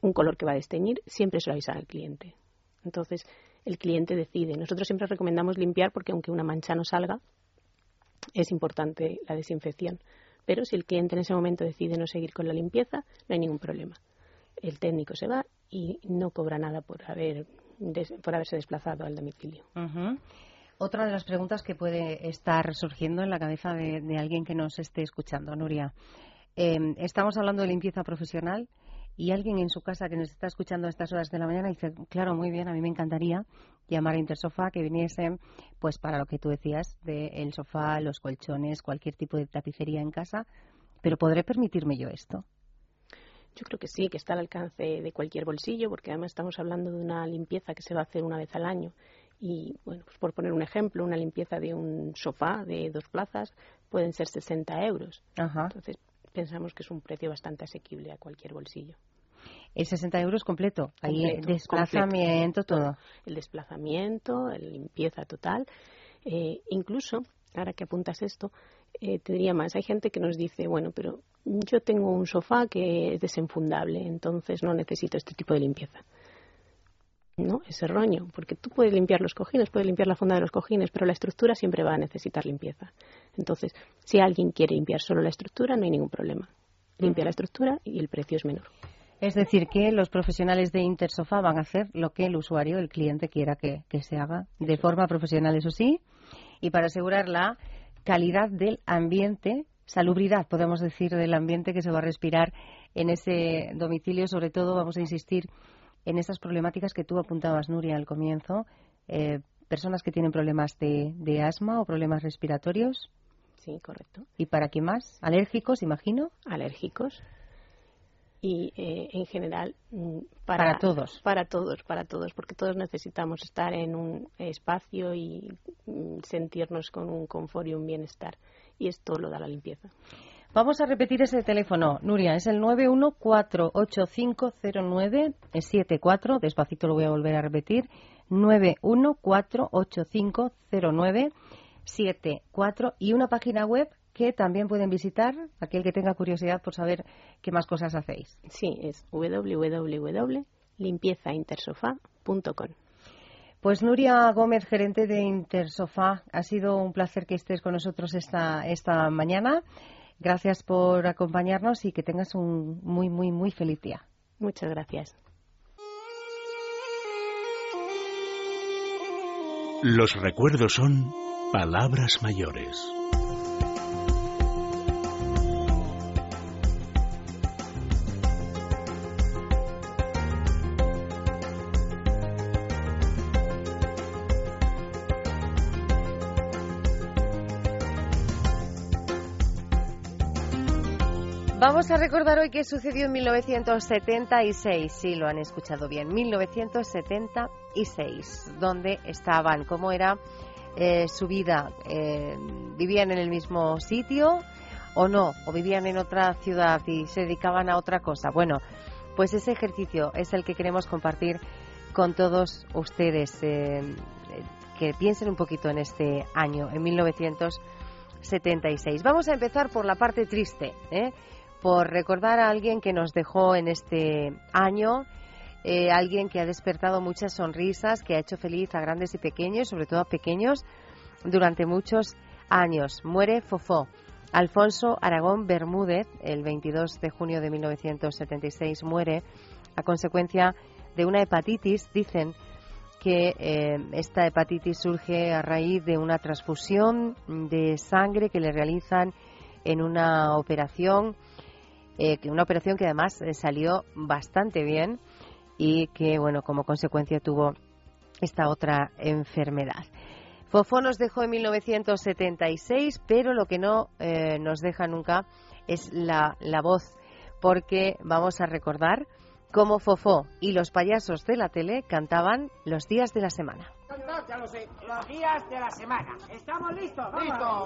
un color que va a desteñir, siempre se lo avisan al cliente. Entonces, el cliente decide. Nosotros siempre recomendamos limpiar porque aunque una mancha no salga, es importante la desinfección. Pero si el cliente en ese momento decide no seguir con la limpieza, no hay ningún problema. El técnico se va y no cobra nada por, haber, por haberse desplazado al domicilio. Otra de las preguntas que puede estar surgiendo en la cabeza de, alguien que nos esté escuchando, Nuria. Em, estamos hablando de limpieza profesional y alguien en su casa que nos está escuchando a estas horas de la mañana dice, claro, muy bien, a mí me encantaría llamar a Intersofá que viniese, pues para lo que tú decías, del sofá, los colchones, cualquier tipo de tapicería en casa, pero ¿podré permitirme yo esto? Yo creo que sí, que está al alcance de cualquier bolsillo, porque además estamos hablando de una limpieza que se va a hacer una vez al año y, bueno, pues por poner un ejemplo, una limpieza de un sofá de dos plazas pueden ser 60 euros. Entonces, pensamos que es un precio bastante asequible a cualquier bolsillo. El 60 euros completo. Ahí el desplazamiento, todo. El desplazamiento, la limpieza total. Eh, incluso, ahora que apuntas esto, eh, te diría más. Hay gente que nos dice, bueno, pero yo tengo un sofá que es desenfundable, entonces no necesito este tipo de limpieza. ¿No? Ese roño, porque tú puedes limpiar los cojines, puedes limpiar la funda de los cojines, pero la estructura siempre va a necesitar limpieza. Entonces, si alguien quiere limpiar solo la estructura, no hay ningún problema. Limpia la estructura y el precio es menor. Es decir, que los profesionales de Intersofa van a hacer lo que el usuario, el cliente quiera que, se haga, de forma profesional, eso sí, y para asegurar la calidad del ambiente, salubridad, podemos decir, del ambiente que se va a respirar en ese domicilio. Sobre todo, vamos a insistir en estas problemáticas que tú apuntabas, Nuria, al comienzo. Eh, personas que tienen problemas de, de asma o problemas respiratorios. Sí, correcto. ¿Y para qué más? ¿Alérgicos, imagino? Alérgicos y eh, en general mm, para, todos. Para todos, para todos, porque todos necesitamos estar en un espacio y mm, sentirnos con un confort y un bienestar. Y esto lo da la limpieza. Vamos a repetir ese teléfono, Nuria, es el 914850974, despacito lo voy a volver a repetir, 914850974 y una página web que también pueden visitar, aquel que tenga curiosidad por saber qué más cosas hacéis. Sí, es www.limpiezaintersofá.com. Pues Nuria Gómez, gerente de Intersofá, ha sido un placer que estés con nosotros esta, esta mañana. Gracias por acompañarnos y que tengas un muy, muy, muy feliz día. Muchas gracias. Los recuerdos son palabras mayores. Vamos a recordar hoy qué sucedió en 1976. Sí, lo han escuchado bien. 1976. ¿Dónde estaban? ¿Cómo era eh, su vida? Eh, ¿Vivían en el mismo sitio o no? ¿O vivían en otra ciudad y se dedicaban a otra cosa? Bueno, pues ese ejercicio es el que queremos compartir con todos ustedes. Eh, que piensen un poquito en este año, en 1976. Vamos a empezar por la parte triste. ¿eh? Por recordar a alguien que nos dejó en este año, eh, alguien que ha despertado muchas sonrisas, que ha hecho feliz a grandes y pequeños, sobre todo a pequeños, durante muchos años. Muere Fofó. Alfonso Aragón Bermúdez, el 22 de junio de 1976, muere a consecuencia de una hepatitis. Dicen que eh, esta hepatitis surge a raíz de una transfusión de sangre que le realizan en una operación eh, una operación que además eh, salió bastante bien y que, bueno, como consecuencia tuvo esta otra enfermedad. Fofó nos dejó en 1976, pero lo que no eh, nos deja nunca es la, la voz, porque vamos a recordar cómo Fofó y los payasos de la tele cantaban los días de la semana. Ya lo sé, los días de la semana. ¿Estamos listos? ¡Listos!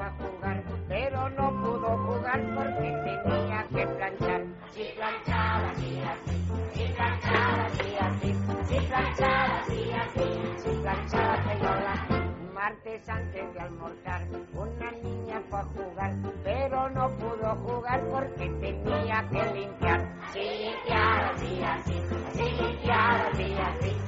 A jugar, pero no pudo jugar porque tenía que planchar. Si planchaba así, así, si planchaba así, así, si planchaba así, así, si Martes antes de almorzar, una niña fue a jugar, pero no pudo jugar porque tenía que limpiar. Si limpiaba así, así, si limpiaba así, así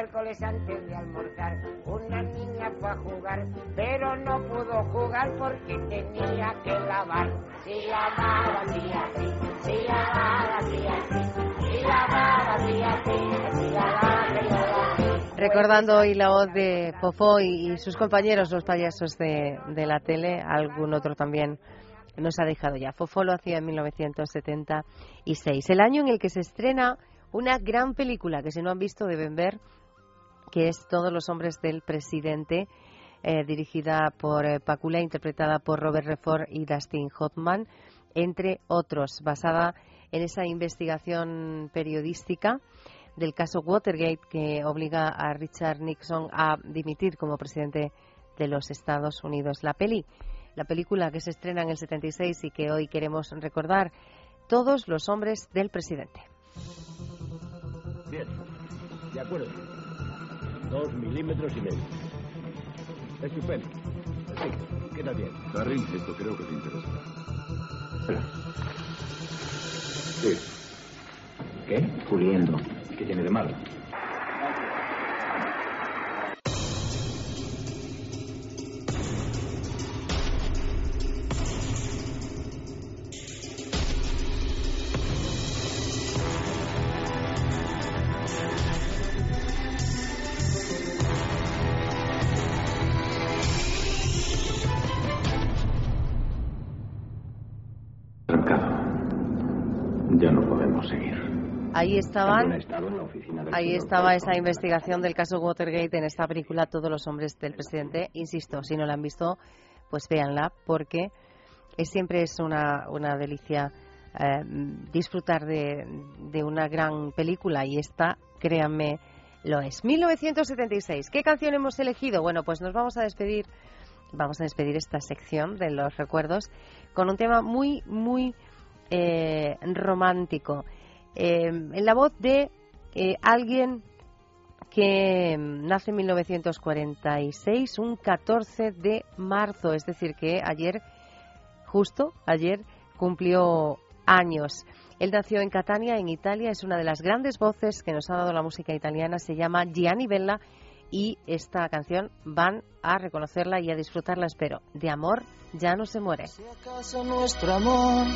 Miércoles antes de almorzar, una niña fue a jugar, pero no pudo jugar porque tenía que lavar. Si lavaba así, así, si lavaba así, así, si lavaba así, así, si lavaba Recordando hoy la voz de Fofó y, sus compañeros, los payasos de, de la tele, algún otro también nos ha dejado ya. Fofó lo hacía en 1976, el año en el que se estrena una gran película que si no han visto deben ver, que es Todos los hombres del presidente, eh, dirigida por eh, Pacula, interpretada por Robert Redford y Dustin Hoffman, entre otros, basada en esa investigación periodística del caso Watergate que obliga a Richard Nixon a dimitir como presidente de los Estados Unidos. La peli, la película que se estrena en el 76 y que hoy queremos recordar, Todos los hombres del presidente. Bien, de acuerdo. Dos milímetros y medio. Estupendo. Sí, queda bien. Darryl, esto creo que te interesa. Sí. ¿Qué? Puliendo. ¿Qué tiene de malo? Estaban, ahí estaba esa investigación del caso Watergate en esta película Todos los hombres del presidente. Insisto, si no la han visto, pues véanla porque es, siempre es una, una delicia eh, disfrutar de, de una gran película y esta, créanme, lo es. 1976. ¿Qué canción hemos elegido? Bueno, pues nos vamos a despedir, vamos a despedir esta sección de los recuerdos con un tema muy, muy eh, romántico. Eh, en la voz de eh, alguien que nace en 1946, un 14 de marzo, es decir, que ayer, justo ayer, cumplió años. Él nació en Catania, en Italia, es una de las grandes voces que nos ha dado la música italiana, se llama Gianni Bella y esta canción van a reconocerla y a disfrutarla, espero. De amor ya no se muere. Si acaso nuestro amor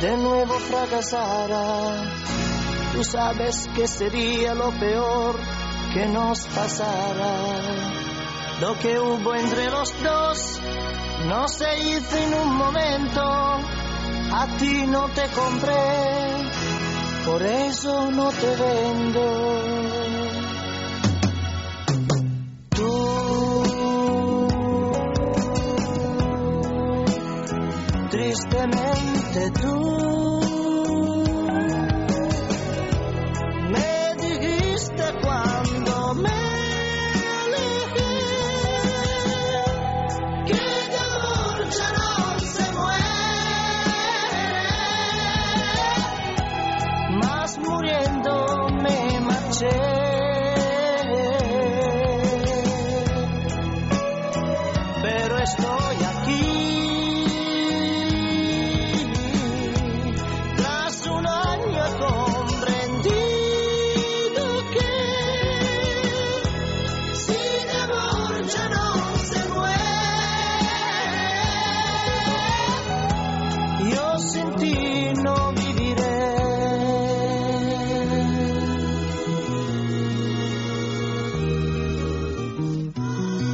de nuevo fracasara, tú sabes que sería lo peor que nos pasara. Lo que hubo entre los dos no se hizo en un momento, a ti no te compré, por eso no te vendo. Tú, tristemente tú,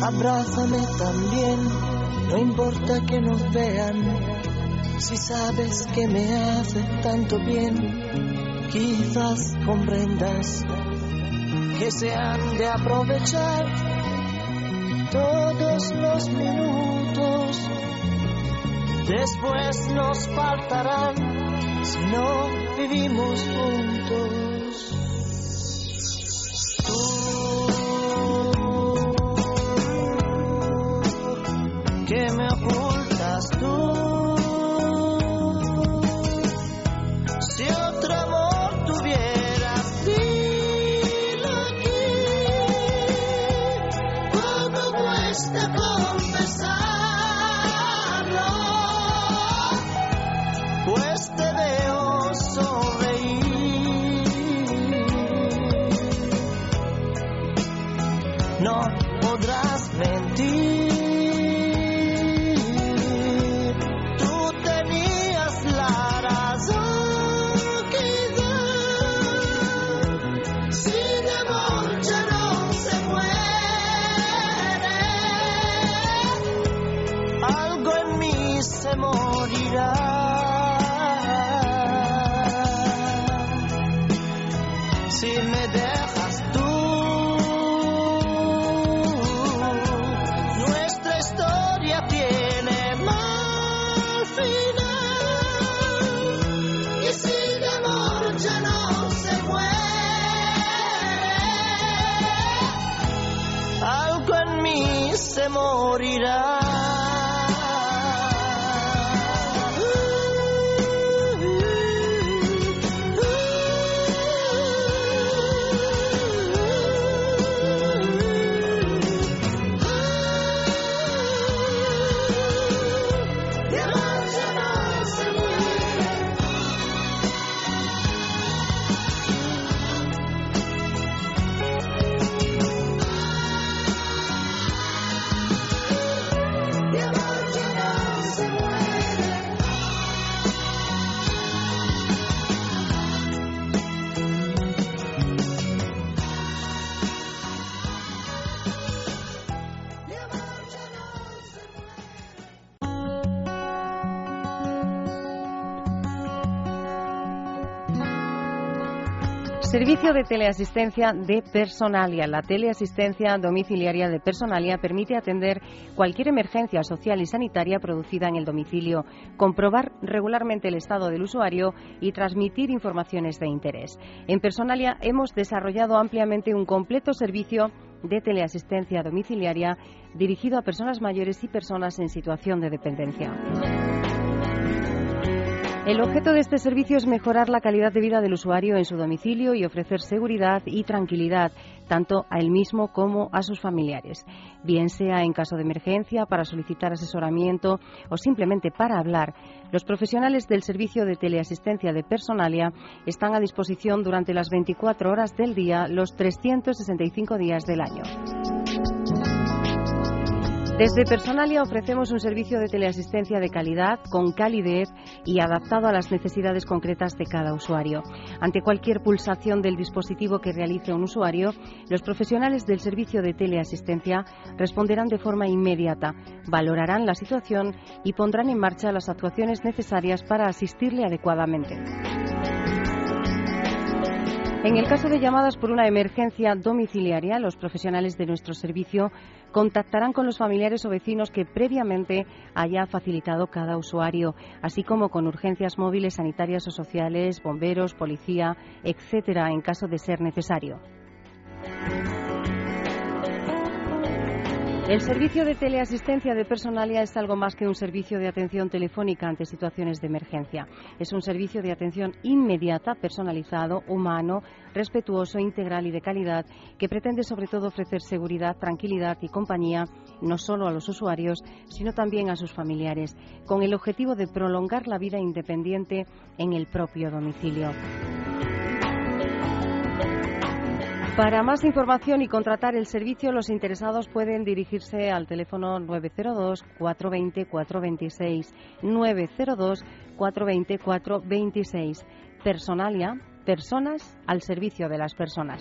Abrázame también, no importa que nos vean. Si sabes que me hace tanto bien, quizás comprendas que se han de aprovechar todos los minutos. Después nos faltarán si no vivimos juntos. freedom. Servicio de teleasistencia de Personalia. La teleasistencia domiciliaria de Personalia permite atender cualquier emergencia social y sanitaria producida en el domicilio, comprobar regularmente el estado del usuario y transmitir informaciones de interés. En Personalia hemos desarrollado ampliamente un completo servicio de teleasistencia domiciliaria dirigido a personas mayores y personas en situación de dependencia. El objeto de este servicio es mejorar la calidad de vida del usuario en su domicilio y ofrecer seguridad y tranquilidad tanto a él mismo como a sus familiares, bien sea en caso de emergencia, para solicitar asesoramiento o simplemente para hablar. Los profesionales del servicio de teleasistencia de Personalia están a disposición durante las 24 horas del día, los 365 días del año. Desde Personalia ofrecemos un servicio de teleasistencia de calidad, con calidez y adaptado a las necesidades concretas de cada usuario. Ante cualquier pulsación del dispositivo que realice un usuario, los profesionales del servicio de teleasistencia responderán de forma inmediata, valorarán la situación y pondrán en marcha las actuaciones necesarias para asistirle adecuadamente. En el caso de llamadas por una emergencia domiciliaria, los profesionales de nuestro servicio contactarán con los familiares o vecinos que previamente haya facilitado cada usuario, así como con urgencias móviles sanitarias o sociales, bomberos, policía, etcétera, en caso de ser necesario. El servicio de teleasistencia de Personalia es algo más que un servicio de atención telefónica ante situaciones de emergencia. Es un servicio de atención inmediata, personalizado, humano, respetuoso, integral y de calidad que pretende sobre todo ofrecer seguridad, tranquilidad y compañía no solo a los usuarios, sino también a sus familiares, con el objetivo de prolongar la vida independiente en el propio domicilio. Para más información y contratar el servicio, los interesados pueden dirigirse al teléfono 902-420-426. 902-420-426. Personalia, personas al servicio de las personas.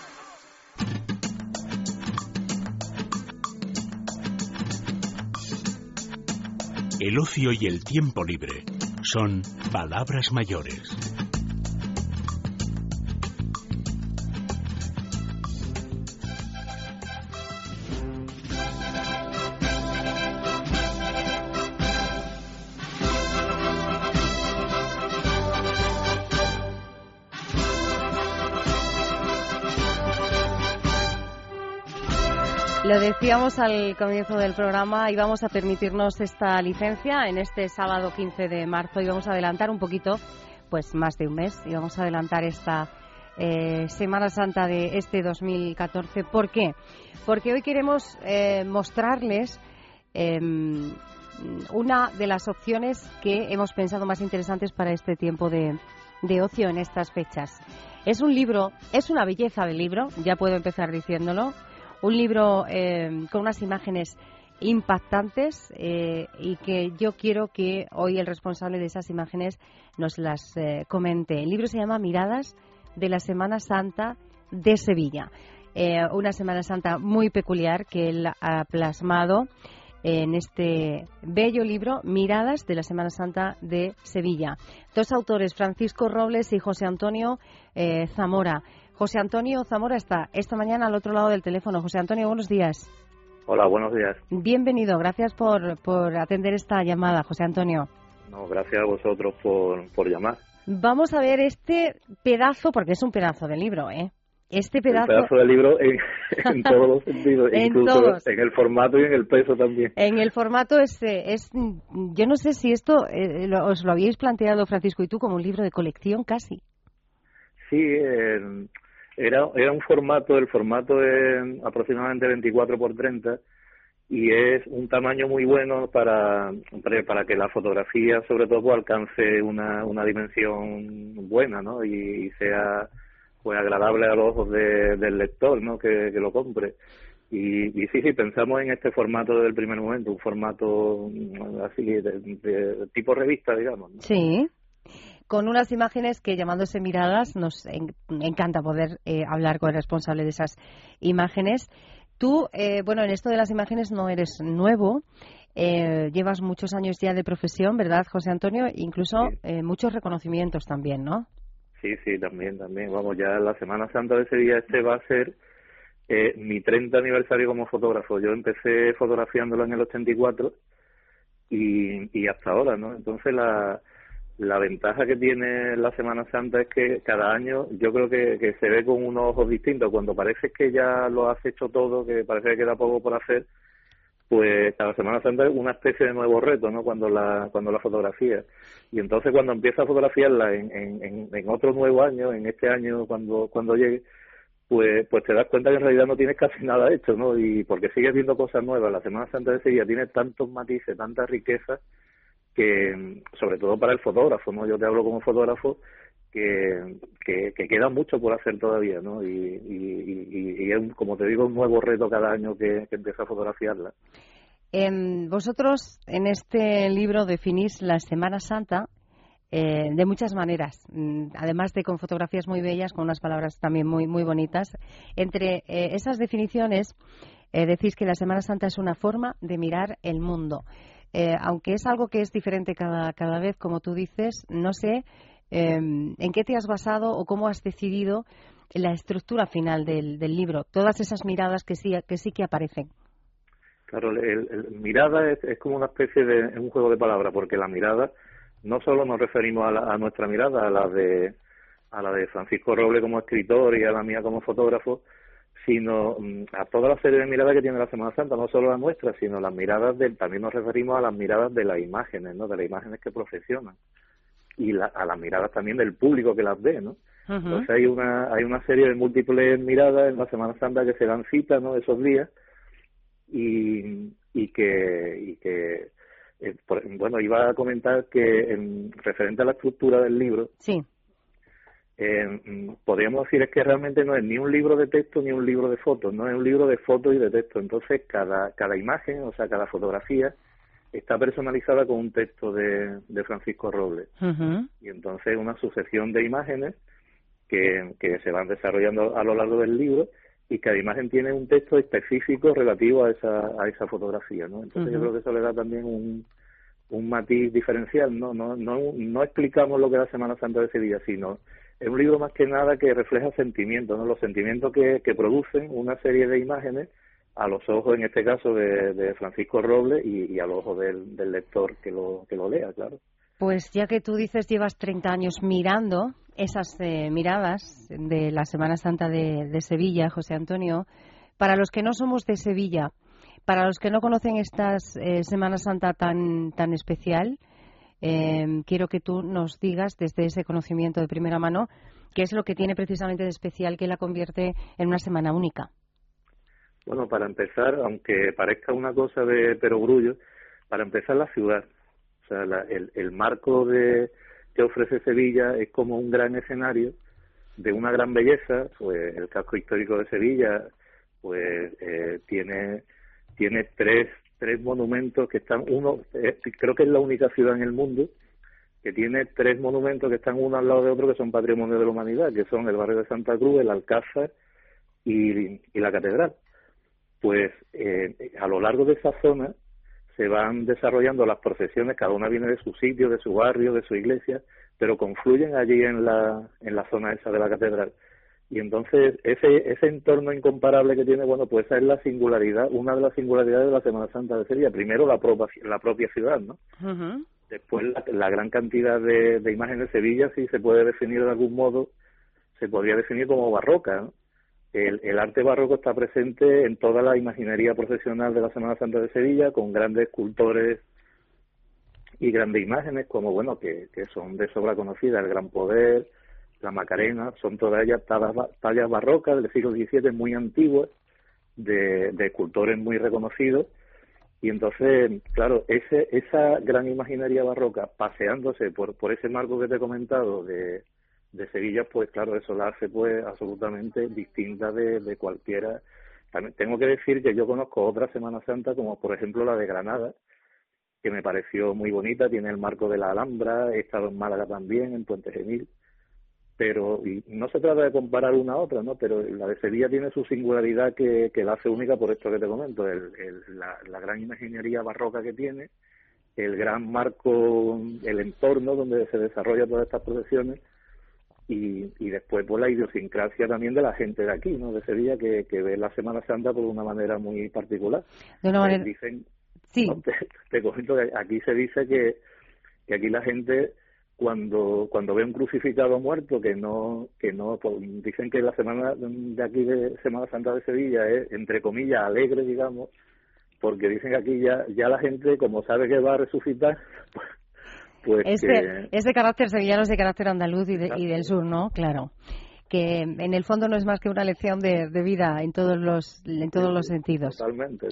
El ocio y el tiempo libre son palabras mayores. Decíamos al comienzo del programa y vamos a permitirnos esta licencia en este sábado 15 de marzo y vamos a adelantar un poquito, pues más de un mes, y vamos a adelantar esta eh, Semana Santa de este 2014. ¿Por qué? Porque hoy queremos eh, mostrarles em, una de las opciones que hemos pensado más interesantes para este tiempo de, de ocio en estas fechas. Es un libro, es una belleza de libro, ya puedo empezar diciéndolo un libro eh, con unas imágenes impactantes eh, y que yo quiero que hoy el responsable de esas imágenes nos las eh, comente. El libro se llama Miradas de la Semana Santa de Sevilla. una Semana Santa muy peculiar que él ha plasmado en este bello libro Miradas de la Semana Santa de Sevilla. Dos autores, Francisco Robles y José Antonio Zamora. José Antonio Zamora está esta mañana al otro lado del teléfono. José Antonio, buenos días. Hola, buenos días. Bienvenido, gracias por, por atender esta llamada, José Antonio. No, gracias a vosotros por, por llamar. Vamos a ver este pedazo, porque es un pedazo de libro, ¿eh? Este pedazo, pedazo de libro en, (laughs) todos los sentidos, incluso en el formato y en el peso también. En el formato es, es yo no sé si esto eh, os lo habíais planteado Francisco y tú como un libro de colección casi. Sí, eh, era, era un formato, el formato es aproximadamente 24 por 30 y es un tamaño muy bueno para, para que la fotografía sobre todo alcance una, una dimensión buena ¿no? y, sea pues agradable a los ojos del lector ¿no? que, lo compre y, y, sí sí pensamos en este formato del primer momento un formato así de, tipo revista digamos sí con unas imágenes que llamándose miradas nos encanta poder eh, hablar con el responsable de esas imágenes. Tú, eh, bueno, en esto de las imágenes no eres nuevo. Eh, llevas muchos años ya de profesión, ¿verdad, José Antonio? Incluso muchos reconocimientos también, ¿no? Sí, sí, también, también. Vamos, ya la Semana Santa de ese día este va a ser mi 30 aniversario como fotógrafo. Yo empecé fotografiándolo en el 84 y, y hasta ahora, ¿no? Entonces la, la ventaja que tiene la Semana Santa es que cada año yo creo que, se ve con unos ojos distintos. Cuando parece que ya lo has hecho todo, que parece que queda poco por hacer, pues cada Semana Santa es una especie de nuevo reto, ¿no? Cuando la, cuando la fotografía. Y entonces cuando empieza a fotografiarla en, en, en, otro nuevo año, en este año cuando, cuando llegue, pues, pues te das cuenta que en realidad no tienes casi nada hecho, ¿no? Y porque sigues viendo cosas nuevas. La Semana Santa de Sevilla tiene tantos matices, tanta riqueza, que sobre todo para el fotógrafo, ¿no? Yo te hablo como fotógrafo que, que, queda mucho por hacer todavía, ¿no? Y, es, como te digo, un nuevo reto cada año que, empieza a fotografiarla. vosotros en este libro definís la Semana Santa eh, de muchas maneras, mm, además de con fotografías muy bellas, con unas palabras también muy, muy bonitas. Entre eh, esas definiciones eh, decís que la Semana Santa es una forma de mirar el mundo. Eh, aunque es algo que es diferente cada, cada vez, como tú dices, no sé em, en qué te has basado o cómo has decidido la estructura final del, del libro, todas esas miradas que sí que, sí que aparecen. Claro, el, mirada es, es, como una especie de un juego de palabras, porque la mirada no solo nos referimos a, a nuestra mirada, a la de a la de Francisco Roble como escritor y a la mía como fotógrafo, sino mm, a toda la serie de miradas que tiene la Semana Santa, no solo las nuestras, sino las miradas del, también nos referimos a las miradas de las imágenes, ¿no? De las imágenes que profesionan y a las miradas también del público que las ve, ¿no? Entonces hay una hay una serie de múltiples miradas en la Semana Santa que se dan cita, ¿no? Esos días y y que y que eh, bueno iba a comentar que en referente a la estructura del libro sí eh, podríamos decir es que realmente no es ni un libro de texto ni un libro de fotos, no es un libro de fotos y de texto. Entonces cada, cada imagen, o sea, cada fotografía está personalizada con un texto de, de Francisco Robles. Y entonces una sucesión de imágenes que, que se van desarrollando a lo largo del libro y cada imagen tiene un texto específico relativo a esa, a esa fotografía, ¿no? Entonces yo creo que eso le da también un, un matiz diferencial, ¿no? No, no, no explicamos lo que es la Semana Santa de Sevilla, sino es un libro más que nada que refleja sentimientos, ¿no? los sentimientos que, que producen una serie de imágenes a los ojos, en este caso, de, Francisco Robles y, a los ojos del, lector que lo, que lo lea, claro. Pues ya que tú dices llevas 30 años mirando esas eh, miradas de la Semana Santa de, de, Sevilla, José Antonio, para los que no somos de Sevilla, para los que no conocen esta eh, Semana Santa tan, tan especial, eh, quiero que tú nos digas desde ese conocimiento de primera mano qué es lo que tiene precisamente de especial que la convierte en una semana única. Bueno, para empezar, aunque parezca una cosa de perogrullo, para empezar la ciudad. O sea, el, el marco de, que ofrece Sevilla es como un gran escenario de una gran belleza, pues el casco histórico de Sevilla pues eh, tiene tiene tres tres monumentos que están, uno, eh, creo que es la única ciudad en el mundo que tiene tres monumentos que están uno al lado de otro que son patrimonio de la humanidad, que son el barrio de Santa Cruz, el Alcázar y, la catedral. Pues eh, a lo largo de esa zona se van desarrollando las procesiones, cada una viene de su sitio, de su barrio, de su iglesia, pero confluyen allí en la, en la zona esa de la catedral. Y entonces ese, ese entorno incomparable que tiene, bueno, pues esa es la singularidad, una de las singularidades de la Semana Santa de Sevilla. Primero la propia, la propia ciudad, ¿no? Después la, gran cantidad de, de imágenes de Sevilla, si se puede definir de algún modo, se podría definir como barroca, ¿no? El, arte barroco está presente en toda la imaginería profesional de la Semana Santa de Sevilla, con grandes escultores y grandes imágenes, como bueno, que, que son de sobra conocidas, el Gran Poder, la Macarena, son todas ellas tallas, barrocas del siglo XVII muy antiguas, de, de escultores muy reconocidos, y entonces, claro, ese, esa gran imaginería barroca, paseándose por, por ese marco que te he comentado de, Sevilla, pues claro, eso la hace pues absolutamente distinta de, de cualquiera. También tengo que decir que yo conozco otra Semana Santa, como por ejemplo la de Granada, que me pareció muy bonita, tiene el marco de la Alhambra, he estado en Málaga también, en Puente Genil, pero y no se trata de comparar una a otra, ¿no? Pero la de Sevilla tiene su singularidad que, que la hace única por esto que te comento, el, el, la, la gran imaginería barroca que tiene, el gran marco, el entorno donde se desarrollan todas estas procesiones y, y después por pues, la idiosincrasia también de la gente de aquí, ¿no? De Sevilla, que, que ve la Semana Santa por una manera muy particular. De una manera... Dicen, sí. te, comento que aquí se dice que, que aquí la gente cuando cuando ve un crucificado muerto que no que no pues, dicen que la semana de aquí de Semana Santa de Sevilla es entre comillas alegre digamos porque dicen que aquí ya ya la gente como sabe que va a resucitar (laughs) pues, pues es, de, carácter sevillano, es de carácter andaluz y, y, del sur, ¿no? Claro. Que en el fondo no es más que una lección de, vida en todos los, en todos los sentidos. (laughs) Totalmente.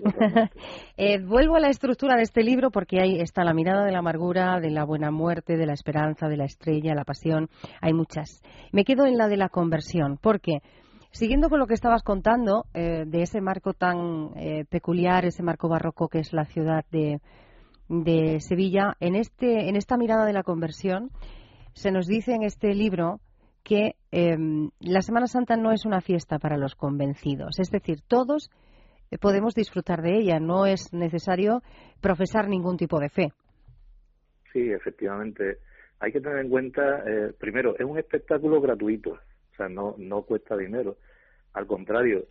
eh, vuelvo a la estructura de este libro porque ahí está la mirada de la amargura, de la buena muerte, de la esperanza, de la estrella, la pasión. Hay muchas. Me quedo en la de la conversión porque. Siguiendo con lo que estabas contando eh, de ese marco tan eh, peculiar, ese marco barroco que es la ciudad de, de Sevilla, en, este, en esta mirada de la conversión, se nos dice en este libro que em, la Semana Santa no es una fiesta para los convencidos, es decir, todos eh, podemos disfrutar de ella, no es necesario profesar ningún tipo de fe. Sí, efectivamente. Hay que tener en cuenta, eh, primero, es un espectáculo gratuito, o sea, no, no cuesta dinero. Al contrario,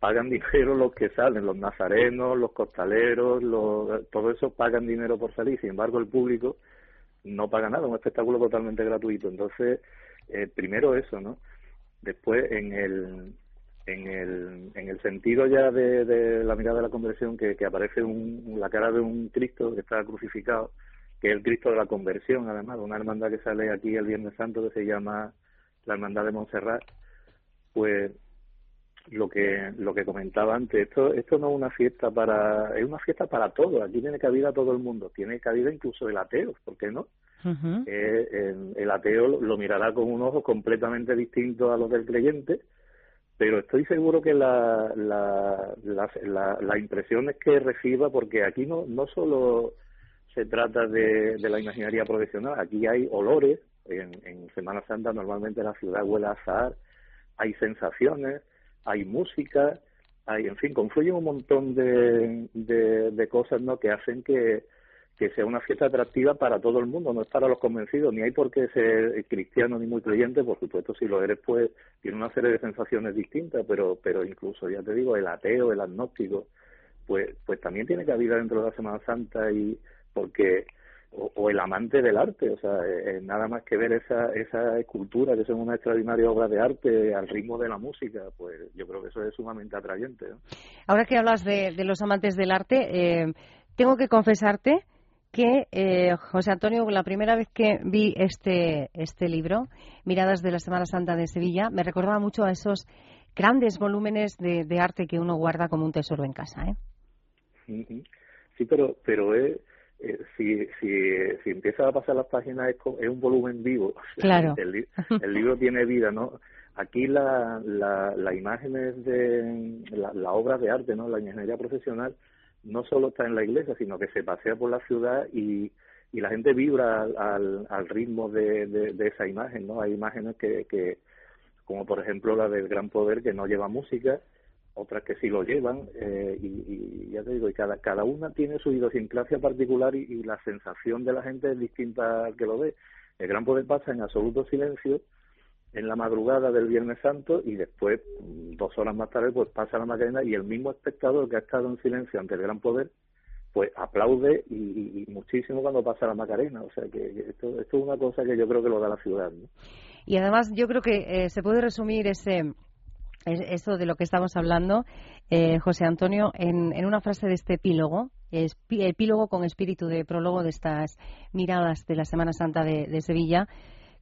pagan (laughs) dinero los que salen, los nazarenos, los costaleros, los, todo eso pagan dinero por salir, sin embargo el público no paga nada, un espectáculo totalmente gratuito. Entonces, eh, primero eso, ¿no? Después, en el, en el, en el sentido ya de, la mirada de la conversión, que, que aparece un, la cara de un Cristo que está crucificado, que es el Cristo de la conversión, además, una hermandad que sale aquí el Viernes Santo que se llama la Hermandad de Montserrat, pues lo que lo que comentaba antes esto esto no es una fiesta para es una fiesta para todos aquí tiene cabida todo el mundo tiene cabida incluso el ateo ¿por qué no? Eh, el, ateo lo mirará con un ojo completamente distinto a los del creyente pero estoy seguro que la la, la, la, impresión es que reciba porque aquí no no solo se trata de, de la imaginaria profesional aquí hay olores en, en Semana Santa normalmente la ciudad huele a azar hay sensaciones hay música, hay, en fin, confluyen un montón de, de, cosas ¿no? que hacen que, que sea una fiesta atractiva para todo el mundo, no es para los convencidos, ni hay por qué ser cristiano ni muy creyente, por supuesto si lo eres pues tiene una serie de sensaciones distintas, pero pero incluso ya te digo, el ateo, el agnóstico, pues pues también tiene cabida dentro de la Semana Santa y porque o, el amante del arte, o sea, eh, eh, nada más que ver esa, esa escultura, que son una extraordinaria obra de arte al ritmo de la música, pues yo creo que eso es sumamente atrayente. Ahora que hablas de, los amantes del arte, eh, tengo que confesarte que, José Antonio, la primera vez que vi este, este libro, Miradas de la Semana Santa de Sevilla, me recordaba mucho a esos grandes volúmenes de, de arte que uno guarda como un tesoro en casa. ¿eh? Sí, pero, pero es eh, si, si, si empieza a pasar las páginas es, es un volumen vivo. (laughs) Claro. El, (laughs) el, libro tiene vida, ¿no? Aquí la, la, las imágenes de la, la, obra de arte, ¿no? La ingeniería profesional no solo está en la iglesia, sino que se pasea por la ciudad y, y la gente vibra al, al, ritmo de, de, esa imagen, ¿no? Hay imágenes que, que como por ejemplo la del Gran Poder que no lleva música, otras que sí lo llevan, eh, y, ya te digo, y cada, cada una tiene su idiosincrasia particular y, la sensación de la gente es distinta al que lo ve. El Gran Poder pasa en absoluto silencio en la madrugada del Viernes Santo y después, mm, dos horas más tarde, pues pasa la Macarena y el mismo espectador que ha estado en silencio ante el Gran Poder, pues aplaude y, muchísimo cuando pasa la Macarena. O sea que esto, esto, es una cosa que yo creo que lo da la ciudad. Y además yo creo que eh, se puede resumir ese eso de lo que estamos hablando, eh, José Antonio, en, en, una frase de este epílogo, epílogo con espíritu de prólogo de estas miradas de la Semana Santa de Sevilla,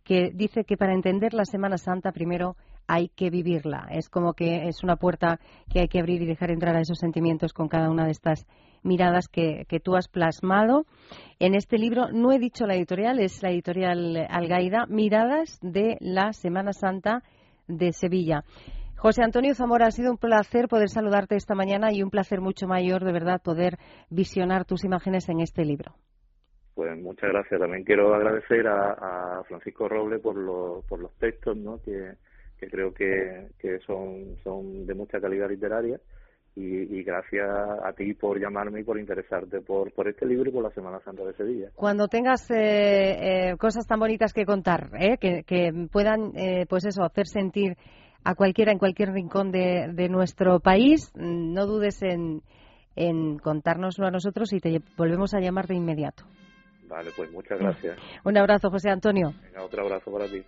que dice que para entender la Semana Santa primero hay que vivirla. Es como que es una puerta que hay que abrir y dejar entrar a esos sentimientos con cada una de estas miradas que, que tú has plasmado. En este libro, no he dicho la editorial, es la editorial Algaida, Miradas de la Semana Santa de Sevilla. José Antonio Zamora, ha sido un placer poder saludarte esta mañana y un placer mucho mayor, de verdad, poder visionar tus imágenes en este libro. Pues muchas gracias. También quiero agradecer a, Francisco Roble por, por los textos, ¿no? que, creo que, son, son de mucha calidad literaria. Y, gracias a ti por llamarme y por interesarte por, por este libro y por la Semana Santa de Sevilla. Cuando tengas eh, eh, cosas tan bonitas que contar, ¿eh? que, puedan, pues eso, hacer sentir a cualquiera en cualquier rincón de, de nuestro país, no dudes en, en contárnoslo a nosotros y te volvemos a llamar de inmediato. Vale, pues muchas gracias. Un abrazo, José Antonio. Venga, otro abrazo para ti.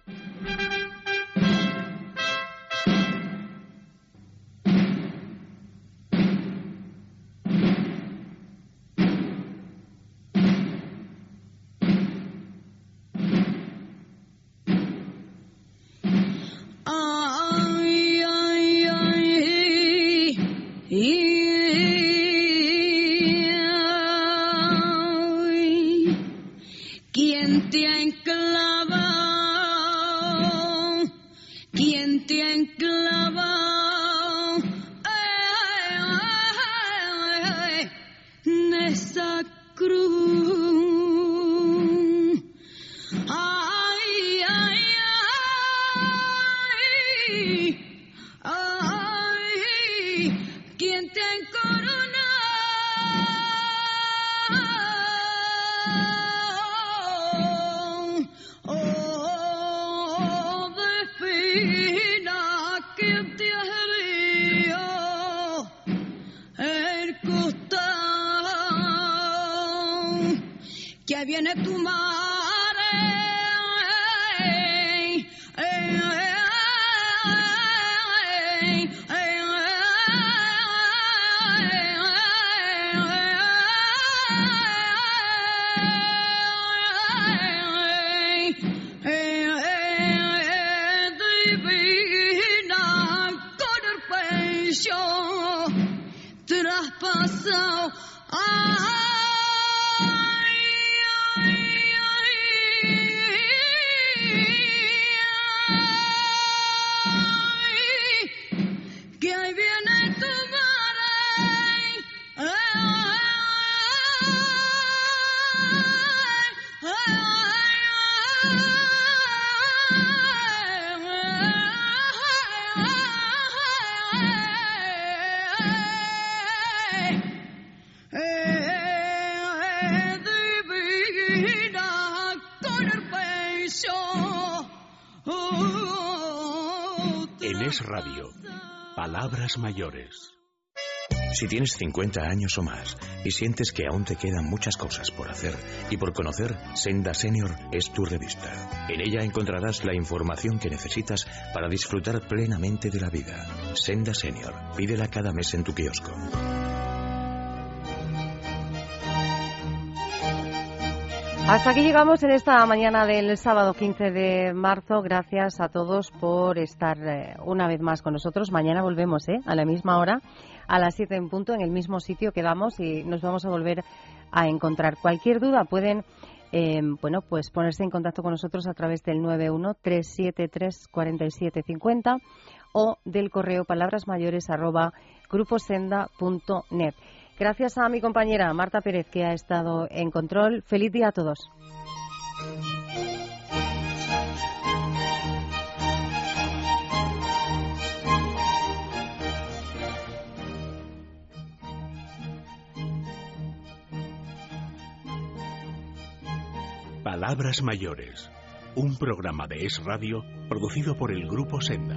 Radio. Palabras mayores. Si tienes 50 años o más y sientes que aún te quedan muchas cosas por hacer y por conocer, Senda Senior es tu revista. En ella encontrarás la información que necesitas para disfrutar plenamente de la vida. Senda Senior. Pídela cada mes en tu kiosco. Hasta aquí llegamos en esta mañana del sábado 15 de marzo. Gracias a todos por estar eh, una vez más con nosotros. Mañana volvemos ¿eh? a la misma hora, a las 7 en punto, en el mismo sitio que damos y nos vamos a volver a encontrar. Cualquier duda pueden eh, bueno, pues ponerse en contacto con nosotros a través del 91-373-4750 o del correo gruposenda.net. Gracias a mi compañera Marta Pérez, que ha estado en control. Feliz día a todos. Palabras Mayores, un programa de Es Radio producido por el Grupo Senda.